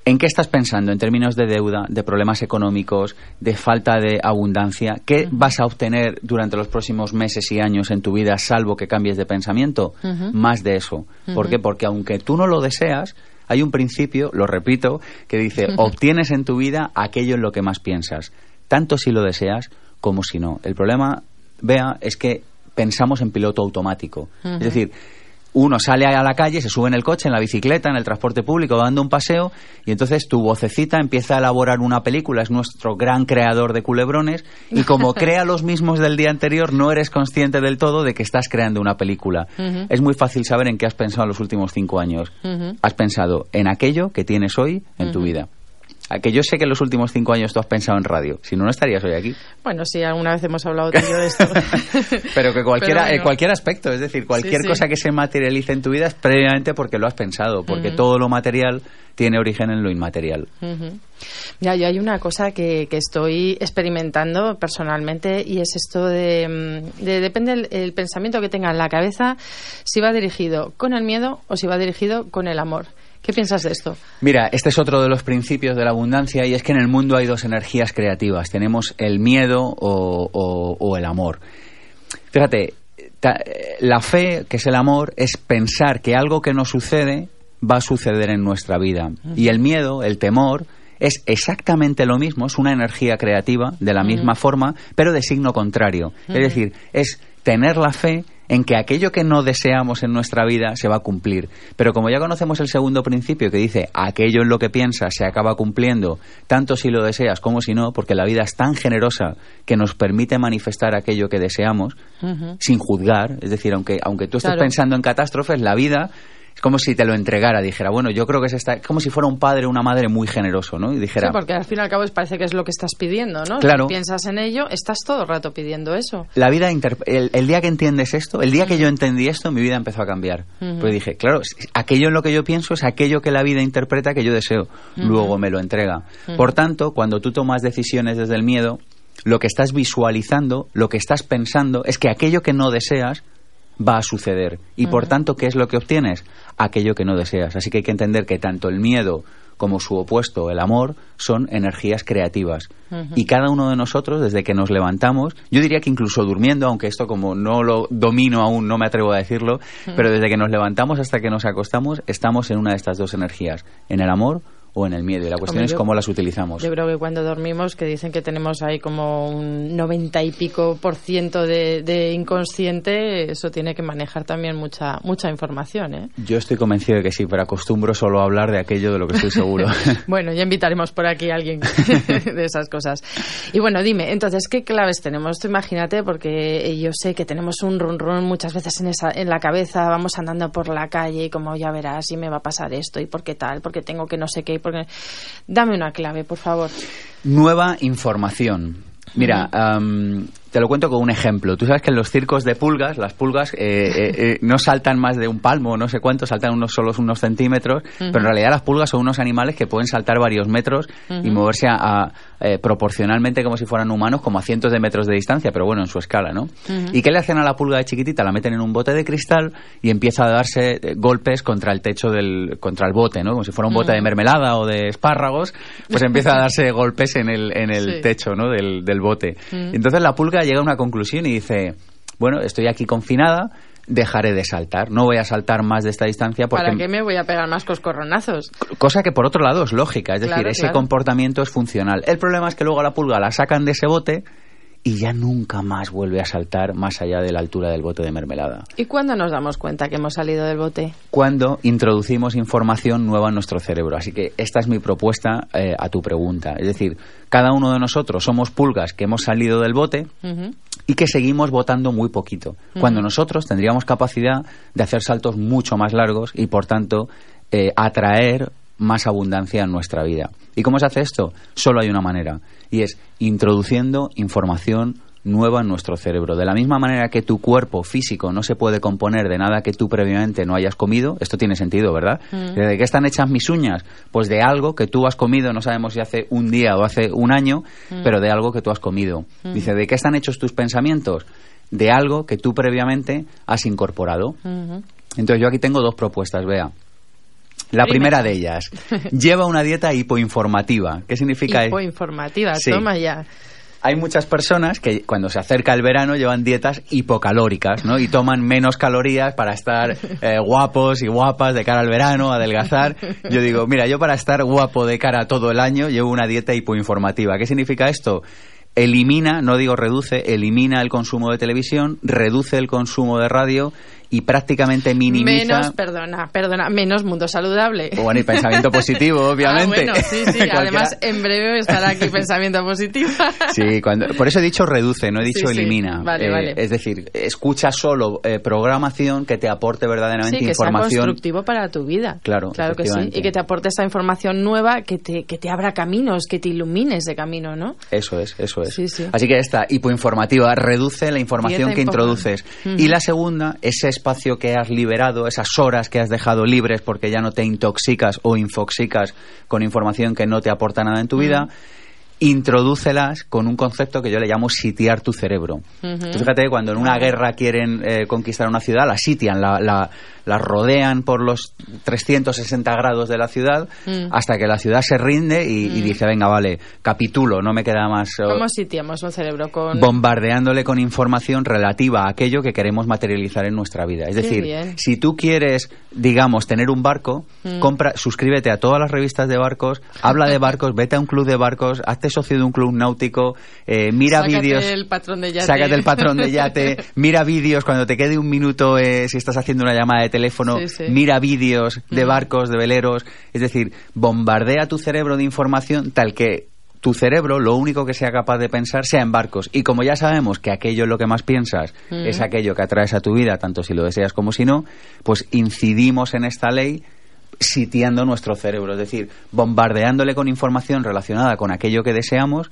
¿En qué estás pensando en términos de deuda, de problemas económicos, de falta de abundancia? ¿Qué vas a obtener durante los próximos meses y años en tu vida, salvo que cambies de pensamiento? Más de eso. ¿Por qué? Porque aunque tú no lo deseas, hay un principio, lo repito, que dice, obtienes en tu vida aquello en lo que más piensas, tanto si lo deseas como si no. El problema, vea, es que pensamos en piloto automático. Es decir, uno sale a la calle, se sube en el coche, en la bicicleta, en el transporte público, dando un paseo, y entonces tu vocecita empieza a elaborar una película, es nuestro gran creador de culebrones, y como crea los mismos del día anterior, no eres consciente del todo de que estás creando una película. Es muy fácil saber en qué has pensado en los últimos cinco años. Has pensado en aquello que tienes hoy en tu vida que yo sé que en los últimos cinco años tú has pensado en radio. Si no, no estarías hoy aquí. Bueno, sí, alguna vez hemos hablado de esto. Pero que cualquiera, en cualquier aspecto, es decir, cualquier cosa que se materialice en tu vida es previamente porque lo has pensado, porque todo lo material tiene origen en lo inmaterial. Ya, yo hay una cosa que, que, estoy experimentando personalmente y es esto de, mm, depende el, el, pensamiento que tenga en la cabeza, si va dirigido con el miedo o si va dirigido con el amor. ¿Qué piensas de esto? Mira, este es otro de los principios de la abundancia y es que en el mundo hay dos energías creativas. Tenemos el miedo o, el amor. Fíjate, la fe, que es el amor, es pensar que algo que nos sucede va a suceder en nuestra vida. Y el miedo, el temor, es exactamente lo mismo, es una energía creativa de la misma forma, pero de signo contrario. Es decir, es tener la fe en que aquello que no deseamos en nuestra vida se va a cumplir. Pero como ya conocemos el segundo principio que dice aquello en lo que piensas se acaba cumpliendo, tanto si lo deseas como si no, porque la vida es tan generosa que nos permite manifestar aquello que deseamos sin juzgar. Es decir, aunque, aunque tú estés pensando en catástrofes, la vida Es como si te lo entregara, dijera, bueno, yo creo que es esta, como si fuera un padre o una madre muy generoso, ¿no? Y dijera. Sí, porque al fin y al cabo parece que es lo que estás pidiendo, ¿no? Claro. Si piensas en ello, estás todo el rato pidiendo eso. La vida, el, día que entiendes esto, el día que yo entendí esto, mi vida empezó a cambiar. Pues dije, claro, aquello en lo que yo pienso es aquello que la vida interpreta que yo deseo. Luego me lo entrega. Por tanto, cuando tú tomas decisiones desde el miedo, lo que estás visualizando, lo que estás pensando, es que aquello que no deseas va a suceder. Y por tanto, ¿qué es lo que obtienes? Aquello que no deseas. Así que hay que entender que tanto el miedo como su opuesto, el amor, son energías creativas. Y cada uno de nosotros, desde que nos levantamos, yo diría que incluso durmiendo, aunque esto como no lo domino aún, no me atrevo a decirlo, pero desde que nos levantamos hasta que nos acostamos, estamos en una de estas dos energías, en el amor o en el miedo. Y la cuestión es cómo las utilizamos. Yo creo que cuando dormimos, que dicen que tenemos ahí como un noventa y pico por ciento de, inconsciente, eso tiene que manejar también mucha mucha información. ¿eh? Yo estoy convencido de que sí, pero acostumbro solo a hablar de aquello de lo que estoy seguro. bueno, ya invitaremos por aquí a alguien de esas cosas. Y bueno, dime, entonces, ¿qué claves tenemos? Tú imagínate, porque yo sé que tenemos un run run muchas veces en, esa, en la cabeza, vamos andando por la calle y como ya verás, y me va a pasar esto, y por qué tal, porque tengo que no sé qué, porque dame una clave, por favor. Nueva información. Mira, te lo cuento con un ejemplo. Tú sabes que en los circos de pulgas, las pulgas eh, eh, eh, no saltan más de un palmo, no sé cuánto, saltan unos solos unos centímetros, pero en realidad las pulgas son unos animales que pueden saltar varios metros y moverse a, proporcionalmente como si fueran humanos, como a cientos de metros de distancia, pero bueno, en su escala, ¿no? ¿Y qué le hacen a la pulga de chiquitita? La meten en un bote de cristal y empieza a darse golpes contra el techo del, contra el bote, ¿no? Como si fuera un bote de mermelada o de espárragos, pues empieza a darse golpes en el, en el techo, ¿no? Del, del bote. Entonces la pulga llega a una conclusión y dice, bueno, estoy aquí confinada, dejaré de saltar. No voy a saltar más de esta distancia porque... ¿Para qué me voy a pegar más coscorronazos? Cosa que por otro lado es lógica, es decir, ese comportamiento es funcional. El problema es que luego a la pulga la sacan de ese bote y ya nunca más vuelve a saltar más allá de la altura del bote de mermelada. ¿Y cuándo nos damos cuenta que hemos salido del bote? Cuando introducimos información nueva en nuestro cerebro. Así que esta es mi propuesta eh, a tu pregunta. Es decir, cada uno de nosotros somos pulgas que hemos salido del bote y que seguimos votando muy poquito. Cuando nosotros tendríamos capacidad de hacer saltos mucho más largos y, por tanto, eh, atraer más abundancia en nuestra vida. ¿Y cómo se hace esto? Solo hay una manera y es introduciendo información nueva en nuestro cerebro. De la misma manera que tu cuerpo físico no se puede componer de nada que tú previamente no hayas comido, esto tiene sentido, ¿verdad? Mm. ¿De qué están hechas mis uñas? Pues de algo que tú has comido, no sabemos si hace un día o hace un año, mm. pero de algo que tú has comido. Mm. Dice, ¿de qué están hechos tus pensamientos? De algo que tú previamente has incorporado. Mm-hmm. Entonces yo aquí tengo dos propuestas, vea. La primera de ellas, lleva una dieta hipoinformativa. ¿Qué significa? Hipoinformativa, toma ya. Hay muchas personas que cuando se acerca el verano llevan dietas hipocalóricas, ¿no? Y toman menos calorías para estar eh, guapos y guapas de cara al verano, adelgazar. Yo digo, mira, yo para estar guapo de cara a todo el año llevo una dieta hipoinformativa. ¿Qué significa esto? Elimina, no digo reduce, elimina el consumo de televisión, reduce el consumo de radio y prácticamente minimiza... Menos, perdona, perdona, menos mundo saludable. Bueno, y pensamiento positivo, ah, obviamente. bueno, sí, sí, además en breve estará aquí pensamiento positivo. sí, cuando, por eso he dicho reduce, no he dicho elimina. Vale, eh, vale. Es decir, escucha solo eh, programación que te aporte verdaderamente sí, que información. Sea constructivo para tu vida. Claro, claro que sí. Y que te aporte esa información nueva que te, que te abra caminos, que te ilumine ese camino, ¿no? Eso es, eso es. Así que esta hipoinformativa reduce la información que introduces. Y la segunda, ese espacio que has liberado, esas horas que has dejado libres porque ya no te intoxicas o infoxicas con información que no te aporta nada en tu vida, introdúcelas con un concepto que yo le llamo sitiar tu cerebro. fíjate que cuando en una guerra quieren eh, conquistar una ciudad, la sitian, la, la, la rodean por los 360 grados de la ciudad mm. hasta que la ciudad se rinde y, mm. dice, venga, vale, capitulo, no me queda más. ¿Cómo sitiamos un cerebro? Con... Bombardeándole con información relativa a aquello que queremos materializar en nuestra vida. Es decir, si tú quieres, digamos, tener un barco, mm. compra, suscríbete a todas las revistas de barcos, habla de barcos, vete a un club de barcos, hazte socio de un club náutico, eh, mira vídeos. el patrón de yate. Sácate el patrón de yate, mira vídeos cuando te quede un minuto eh, si estás haciendo una llamada de teléfono, mira vídeos de barcos, de veleros, es decir, bombardea tu cerebro de información tal que tu cerebro lo único que sea capaz de pensar sea en barcos. Y como ya sabemos que aquello es lo que más piensas, es aquello que atraes a tu vida, tanto si lo deseas como si no, pues incidimos en esta ley sitiando nuestro cerebro, es decir, bombardeándole con información relacionada con aquello que deseamos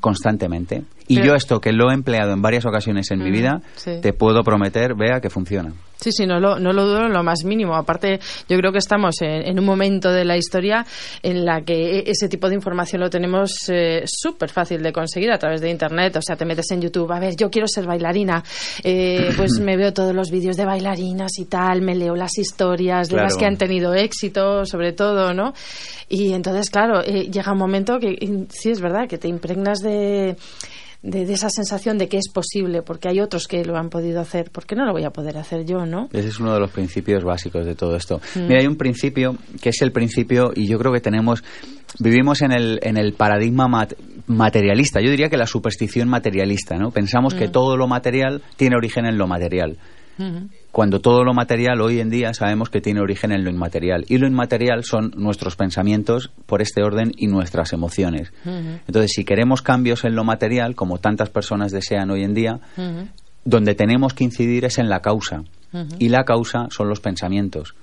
constantemente. Y yo esto, que lo he empleado en varias ocasiones en mi vida, te puedo prometer, vea, que funciona. Sí, sí, no lo, no lo dudo en lo más mínimo. Aparte, yo creo que estamos en, un momento de la historia en la que e, ese tipo de información lo tenemos eh, súper fácil de conseguir a través de Internet. O sea, te metes en YouTube, a ver, yo quiero ser bailarina, eh, pues me veo todos los vídeos de bailarinas y tal, me leo las historias de las que han tenido éxito, sobre todo, ¿no? Y entonces, claro, eh, llega un momento que sí es verdad que te impregnas de de, esa sensación de que es posible, porque hay otros que lo han podido hacer, ¿por qué no lo voy a poder hacer yo, no? Ese es uno de los principios básicos de todo esto. Mm. Mira, hay un principio que es el principio, y yo creo que tenemos, vivimos en el, en el paradigma materialista, yo diría que la superstición materialista, ¿no? Pensamos que mm. todo lo material tiene origen en lo material cuando todo lo material hoy en día sabemos que tiene origen en lo inmaterial. Y lo inmaterial son nuestros pensamientos por este orden y nuestras emociones. Entonces, si queremos cambios en lo material, como tantas personas desean hoy en día, donde tenemos que incidir es en la causa. Y la causa son los pensamientos.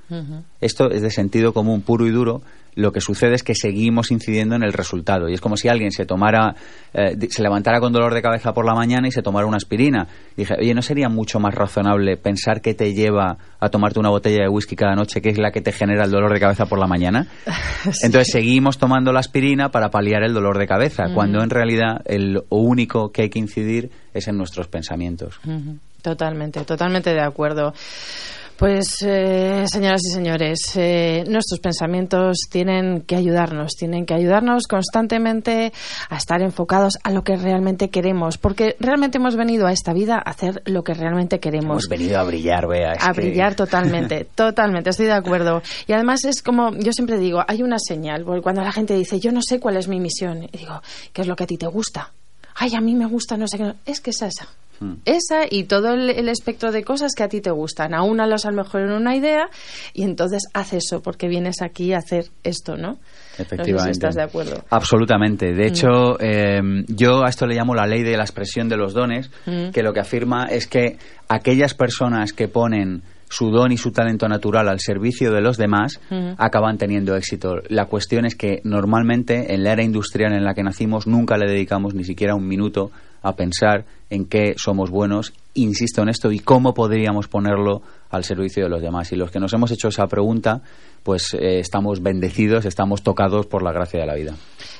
Esto es de sentido común puro y duro, lo que sucede es que seguimos incidiendo en el resultado. Y es como si alguien se tomara, eh, se levantara con dolor de cabeza por la mañana y se tomara una aspirina. Y dije, oye, ¿no sería mucho más razonable pensar que te lleva a tomarte una botella de whisky cada noche, que es la que te genera el dolor de cabeza por la mañana? Entonces seguimos tomando la aspirina para paliar el dolor de cabeza, cuando en realidad el único que hay que incidir es en nuestros pensamientos. Totalmente, totalmente de acuerdo. Pues, eh, señoras y señores, eh, nuestros pensamientos tienen que ayudarnos, tienen que ayudarnos constantemente a estar enfocados a lo que realmente queremos, porque realmente hemos venido a esta vida a hacer lo que realmente queremos. Hemos venido a brillar, vea. a brillar totalmente, totalmente, estoy de acuerdo. Y además es como, yo siempre digo, hay una señal, cuando la gente dice, yo no sé cuál es mi misión, y digo, ¿qué es lo que a ti te gusta? Ay, a mí me gusta, no sé qué, es que es esa Hmm. Esa y todo el, espectro de cosas que a ti te gustan. Aúnalos a lo mejor en una idea y entonces haz eso porque vienes aquí a hacer esto, ¿no? Efectivamente. estás de acuerdo. Absolutamente. De hmm. hecho, eh, yo a esto le llamo la ley de la expresión de los dones, hmm. que lo que afirma es que aquellas personas que ponen su don y su talento natural al servicio de los demás, acaban teniendo éxito. La cuestión es que normalmente en la era industrial en la que nacimos nunca le dedicamos ni siquiera un minuto a pensar en qué somos buenos, insisto en esto, y cómo podríamos ponerlo al servicio de los demás. Y los que nos hemos hecho esa pregunta, pues eh, estamos bendecidos, estamos tocados por la gracia de la vida.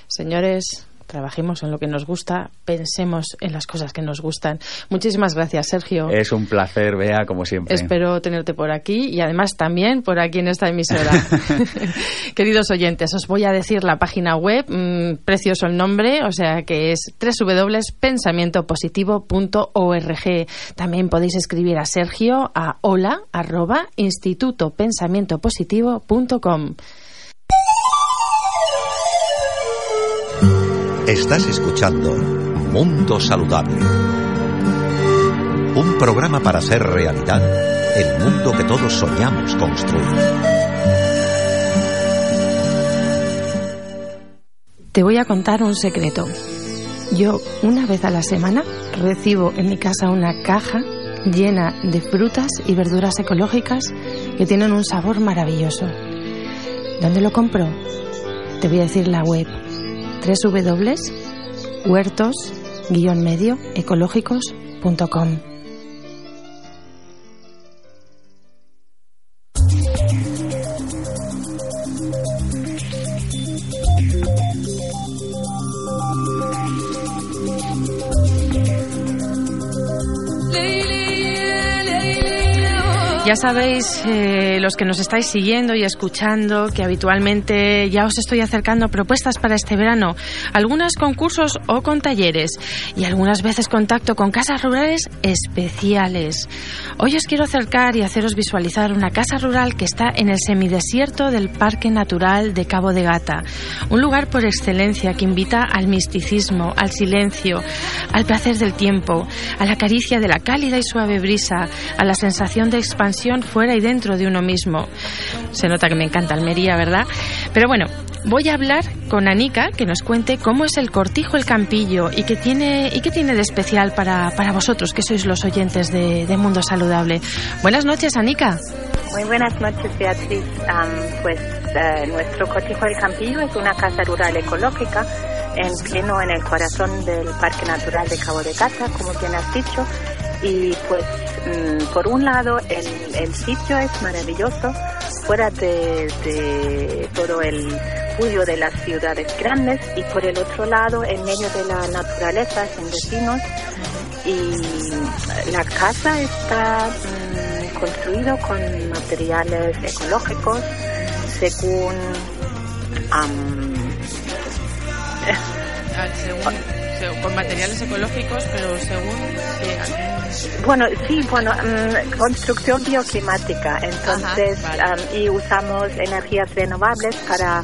Señores, trabajemos en lo que nos gusta, pensemos en las cosas que nos gustan. Muchísimas gracias, Sergio. Es un placer, Bea, como siempre. Espero tenerte por aquí y además también por aquí en esta emisora. Queridos oyentes, os voy a decir la página web, mm, precioso el nombre, o sea que es www.pensamientopositivo.org. También podéis escribir a Sergio a hola arroba institutopensamientopositivo.com. Estás escuchando Mundo Saludable. Un programa para hacer realidad el mundo que todos soñamos construir. Te voy a contar un secreto. Yo una vez a la semana recibo en mi casa una caja llena de frutas y verduras ecológicas que tienen un sabor maravilloso. ¿Dónde lo compro? Te voy a decir la web www.huertos-medioecológicos.com. sabéis, eh, los que nos estáis siguiendo y escuchando, que habitualmente ya os estoy acercando propuestas para este verano, algunos concursos o con talleres. Y algunas veces contacto con casas rurales especiales. Hoy os quiero acercar y haceros visualizar una casa rural que está en el semidesierto del Parque Natural de Cabo de Gata, un lugar por excelencia que invita al misticismo, al silencio, al placer del tiempo, a la caricia de la cálida y suave brisa, a la sensación de expansión fuera y dentro de uno mismo. Se nota que me encanta Almería, ¿verdad? Pero bueno, voy a hablar con Anika que nos cuente cómo es el cortijo el campillo y qué tiene, y qué tiene de especial para, para vosotros, que sois los oyentes de, Mundo Saludable. Buenas noches, Anika. Muy buenas noches, Beatriz. pues eh, nuestro cortijo el campillo es una casa rural ecológica en pleno en el corazón del Parque Natural de Cabo de Gata, como bien has dicho. Y pues, mm, por un lado, el, el sitio es maravilloso, fuera de, de todo el bullo de las ciudades grandes y por el otro lado, en medio de la naturaleza, sin vecinos. Y la casa está mm, construido con materiales ecológicos según con materiales ecológicos, pero según... bueno, sí, bueno, mm, construcción bioclimática, entonces, y usamos energías renovables para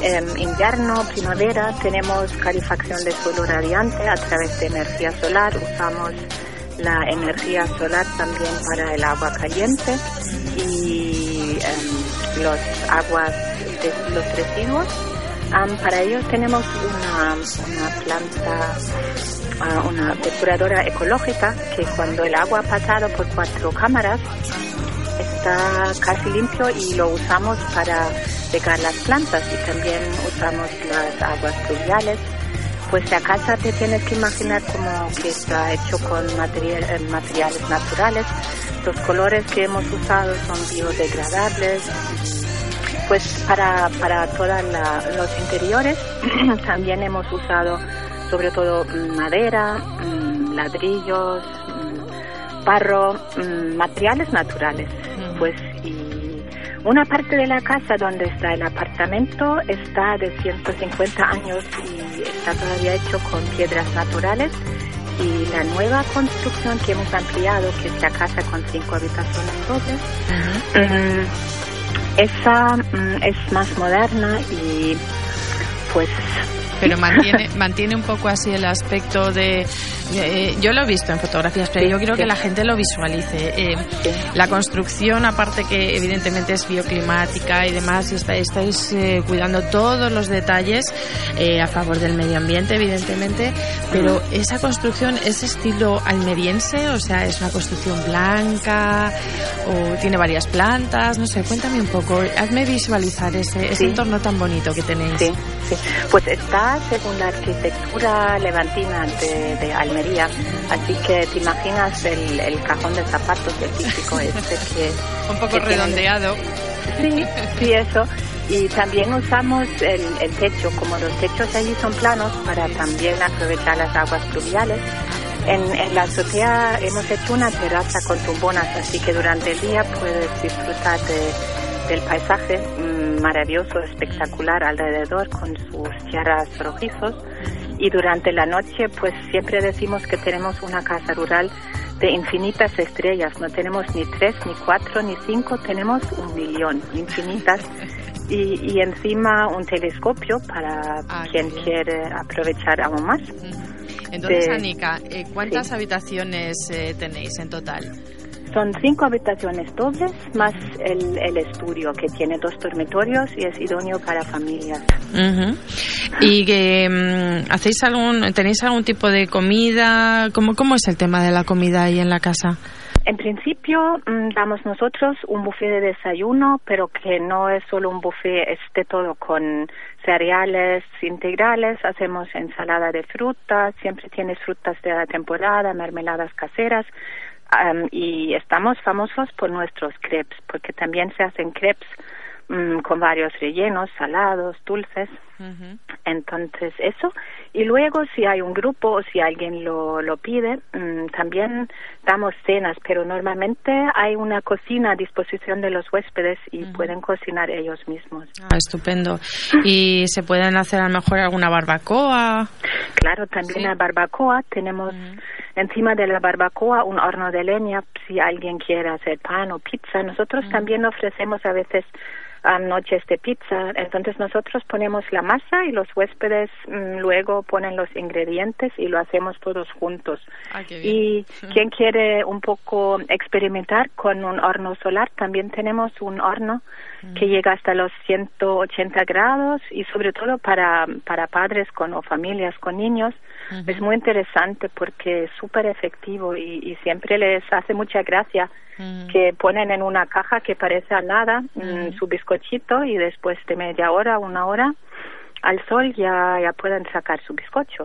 em, invierno, primavera, tenemos calefacción de suelo radiante a través de energía solar, usamos la energía solar también para el agua caliente y em, los aguas de los residuos para ello tenemos una, una planta, uh, una depuradora ecológica que cuando el agua ha pasado por cuatro cámaras está casi limpio y lo usamos para regar las plantas y también usamos las aguas pluviales. Pues la casa te tienes que imaginar como que está hecho con eh, materiales naturales. Los colores que hemos usado son biodegradables pues para, para todos los interiores. También hemos usado sobre todo mm, madera, mm, ladrillos, mm, barro, materiales naturales. Pues y una parte de la casa donde está el apartamento está de 150 años y está todavía hecho con piedras naturales. Y la nueva construcción que hemos ampliado, que es la casa con cinco habitaciones dobles, esa mm, es más moderna y pues pero mantiene mantiene un poco así el aspecto de eh, yo lo he visto en fotografías pero yo quiero que la gente lo visualice eh, la construcción aparte que evidentemente es bioclimática y demás y estáis eh, cuidando todos los detalles a favor del medio ambiente evidentemente pero esa construcción es estilo almeriense o sea es una construcción blanca o tiene varias plantas no sé cuéntame un poco hazme visualizar ese, ese entorno tan bonito que tenéis. Sí, sí. pues está según la arquitectura levantina de, Almería, así que te imaginas el, cajón de zapatos, el típico este que... Un poco redondeado. Sí, sí, eso. Y también usamos el, techo, como los techos allí son planos, para también aprovechar las aguas pluviales. En, en, la azotea hemos hecho una terraza con tumbonas, así que durante el día puedes disfrutar de del paisaje mm, maravilloso, espectacular alrededor con sus tierras rojizos. Y durante la noche pues siempre decimos que tenemos una casa rural de infinitas estrellas, no tenemos ni tres, ni cuatro, ni cinco, tenemos un millón, infinitas. Y, encima un telescopio para ah, quien quiere aprovechar aún más. Entonces, Anika, eh, ¿cuántas habitaciones eh, tenéis en total? Son cinco habitaciones dobles más el, el, estudio que tiene dos dormitorios y es idóneo para familias. ¿Y que, mm, hacéis algún, tenéis algún tipo de comida? ¿Cómo, ¿Cómo es el tema de la comida ahí en la casa? En principio mm, damos nosotros un buffet de desayuno, pero que no es solo un buffet, esté todo con cereales integrales, hacemos ensalada de frutas, siempre tienes frutas de la temporada, mermeladas caseras, y estamos famosos por nuestros crepes, porque también se hacen crepes mm, con varios rellenos, salados, dulces. Entonces, eso. Y luego, si hay un grupo o si alguien lo, lo pide, mm, también damos cenas, pero normalmente hay una cocina a disposición de los huéspedes y pueden cocinar ellos mismos. Ah, estupendo. ¿Y se pueden hacer a lo mejor alguna barbacoa? Claro, también la barbacoa. Tenemos encima de la barbacoa un horno de leña si alguien quiere hacer pan o pizza. Nosotros también ofrecemos a veces noches de pizza. Entonces nosotros ponemos la masa y los huéspedes mm, luego ponen los ingredientes y lo hacemos todos juntos. Ah, y quien quiere un poco experimentar con un horno solar, también tenemos un horno que llega hasta los 180 grados y sobre todo para, para padres con o familias con niños es muy interesante porque es súper efectivo y, siempre les hace mucha gracia que ponen en una caja que parece a nada mm, su bizcochito y después de media hora, una hora al sol ya, ya pueden sacar su bizcocho.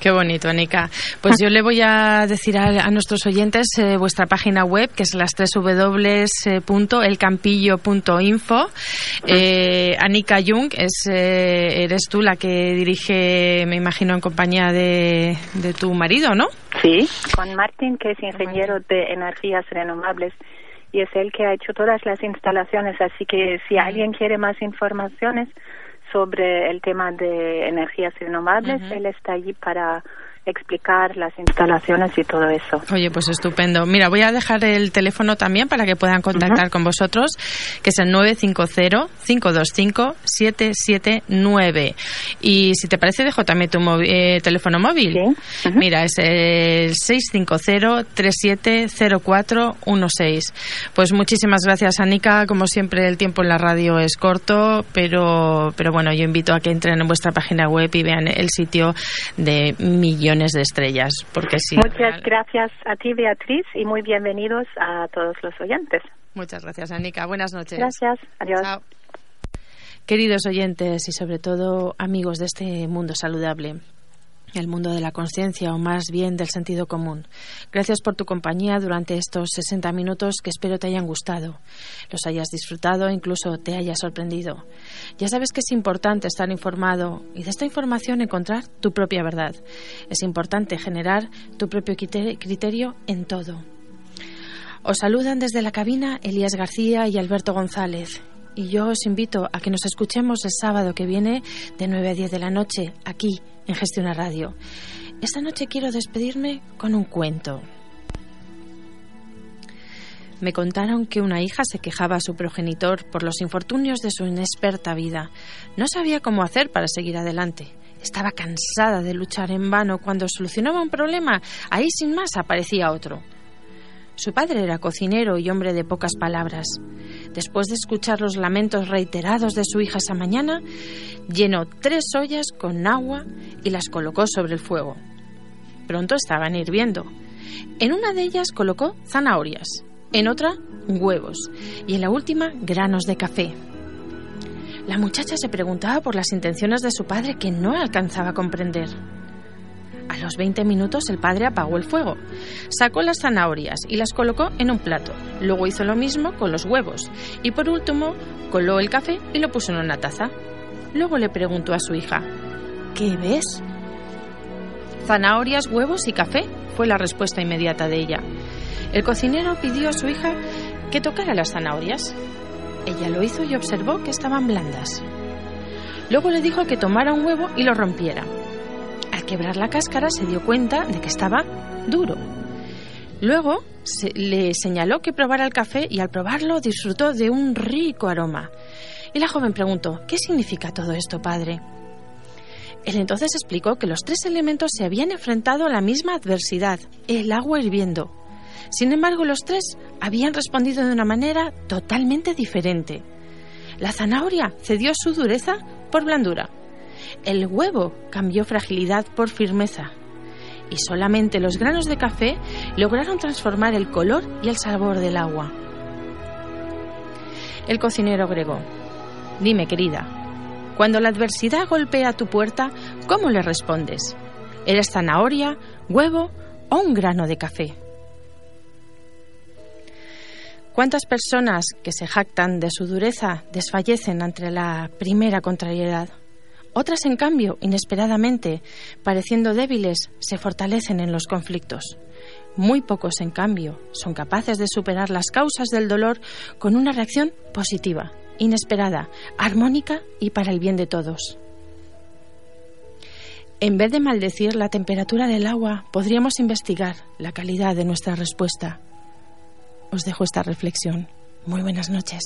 Qué bonito, Anika. Pues yo le voy a decir a, nuestros oyentes eh, vuestra página web, que es las www.elcampillo.info. Eh, Anika Jung, es, eh, eres tú la que dirige, me imagino, en compañía de, de tu marido, ¿no? Sí, con Martín, que es ingeniero de energías renovables y es él que ha hecho todas las instalaciones. Así que si alguien quiere más informaciones, sobre el tema de energías renovables. Él está allí para explicar las instalaciones y todo eso. Oye, pues estupendo. Mira, voy a dejar el teléfono también para que puedan contactar con vosotros, que es el 950-525-779. Y si te parece, dejo también tu eh, teléfono móvil. Mira, es el 650-370416. Pues muchísimas gracias, Anika. Como siempre, el tiempo en la radio es corto, pero, pero bueno, yo invito a que entren en vuestra página web y vean el sitio de millones de estrellas. Porque sí, Muchas gracias a ti, Beatriz, y muy bienvenidos a todos los oyentes. Muchas gracias, Anika. Buenas noches. Gracias. Adiós. Queridos oyentes y sobre todo amigos de este mundo saludable el mundo de la conciencia o más bien del sentido común. Gracias por tu compañía durante estos 60 minutos que espero te hayan gustado, los hayas disfrutado incluso te haya sorprendido. Ya sabes que es importante estar informado y de esta información encontrar tu propia verdad. Es importante generar tu propio criterio en todo. Os saludan desde la cabina Elías García y Alberto González y yo os invito a que nos escuchemos el sábado que viene de 9 a 10 de la noche aquí en Gestiona Radio. Esta noche quiero despedirme con un cuento. Me contaron que una hija se quejaba a su progenitor por los infortunios de su inexperta vida. No sabía cómo hacer para seguir adelante. Estaba cansada de luchar en vano. Cuando solucionaba un problema, ahí sin más aparecía otro. Su padre era cocinero y hombre de pocas palabras. Después de escuchar los lamentos reiterados de su hija esa mañana, llenó tres ollas con agua y las colocó sobre el fuego. Pronto estaban hirviendo. En una de ellas colocó zanahorias, en otra huevos y en la última granos de café. La muchacha se preguntaba por las intenciones de su padre que no alcanzaba a comprender. A los 20 minutos el padre apagó el fuego, sacó las zanahorias y las colocó en un plato. Luego hizo lo mismo con los huevos y por último coló el café y lo puso en una taza. Luego le preguntó a su hija, ¿qué ves? Zanahorias, huevos y café, fue la respuesta inmediata de ella. El cocinero pidió a su hija que tocara las zanahorias. Ella lo hizo y observó que estaban blandas. Luego le dijo que tomara un huevo y lo rompiera quebrar la cáscara se dio cuenta de que estaba duro. Luego le señaló que probara el café y al probarlo disfrutó de un rico aroma. Y la joven preguntó, ¿qué significa todo esto, padre? Él entonces explicó que los tres elementos se habían enfrentado a la misma adversidad, el agua hirviendo. Sin embargo, los tres habían respondido de una manera totalmente diferente. La zanahoria cedió su dureza por blandura. El huevo cambió fragilidad por firmeza y solamente los granos de café lograron transformar el color y el sabor del agua. El cocinero agregó, Dime, querida, cuando la adversidad golpea tu puerta, ¿cómo le respondes? ¿Eres zanahoria, huevo o un grano de café? ¿Cuántas personas que se jactan de su dureza desfallecen ante la primera contrariedad? Otras, en cambio, inesperadamente, pareciendo débiles, se fortalecen en los conflictos. Muy pocos, en cambio, son capaces de superar las causas del dolor con una reacción positiva, inesperada, armónica y para el bien de todos. En vez de maldecir la temperatura del agua, podríamos investigar la calidad de nuestra respuesta. Os dejo esta reflexión. Muy buenas noches.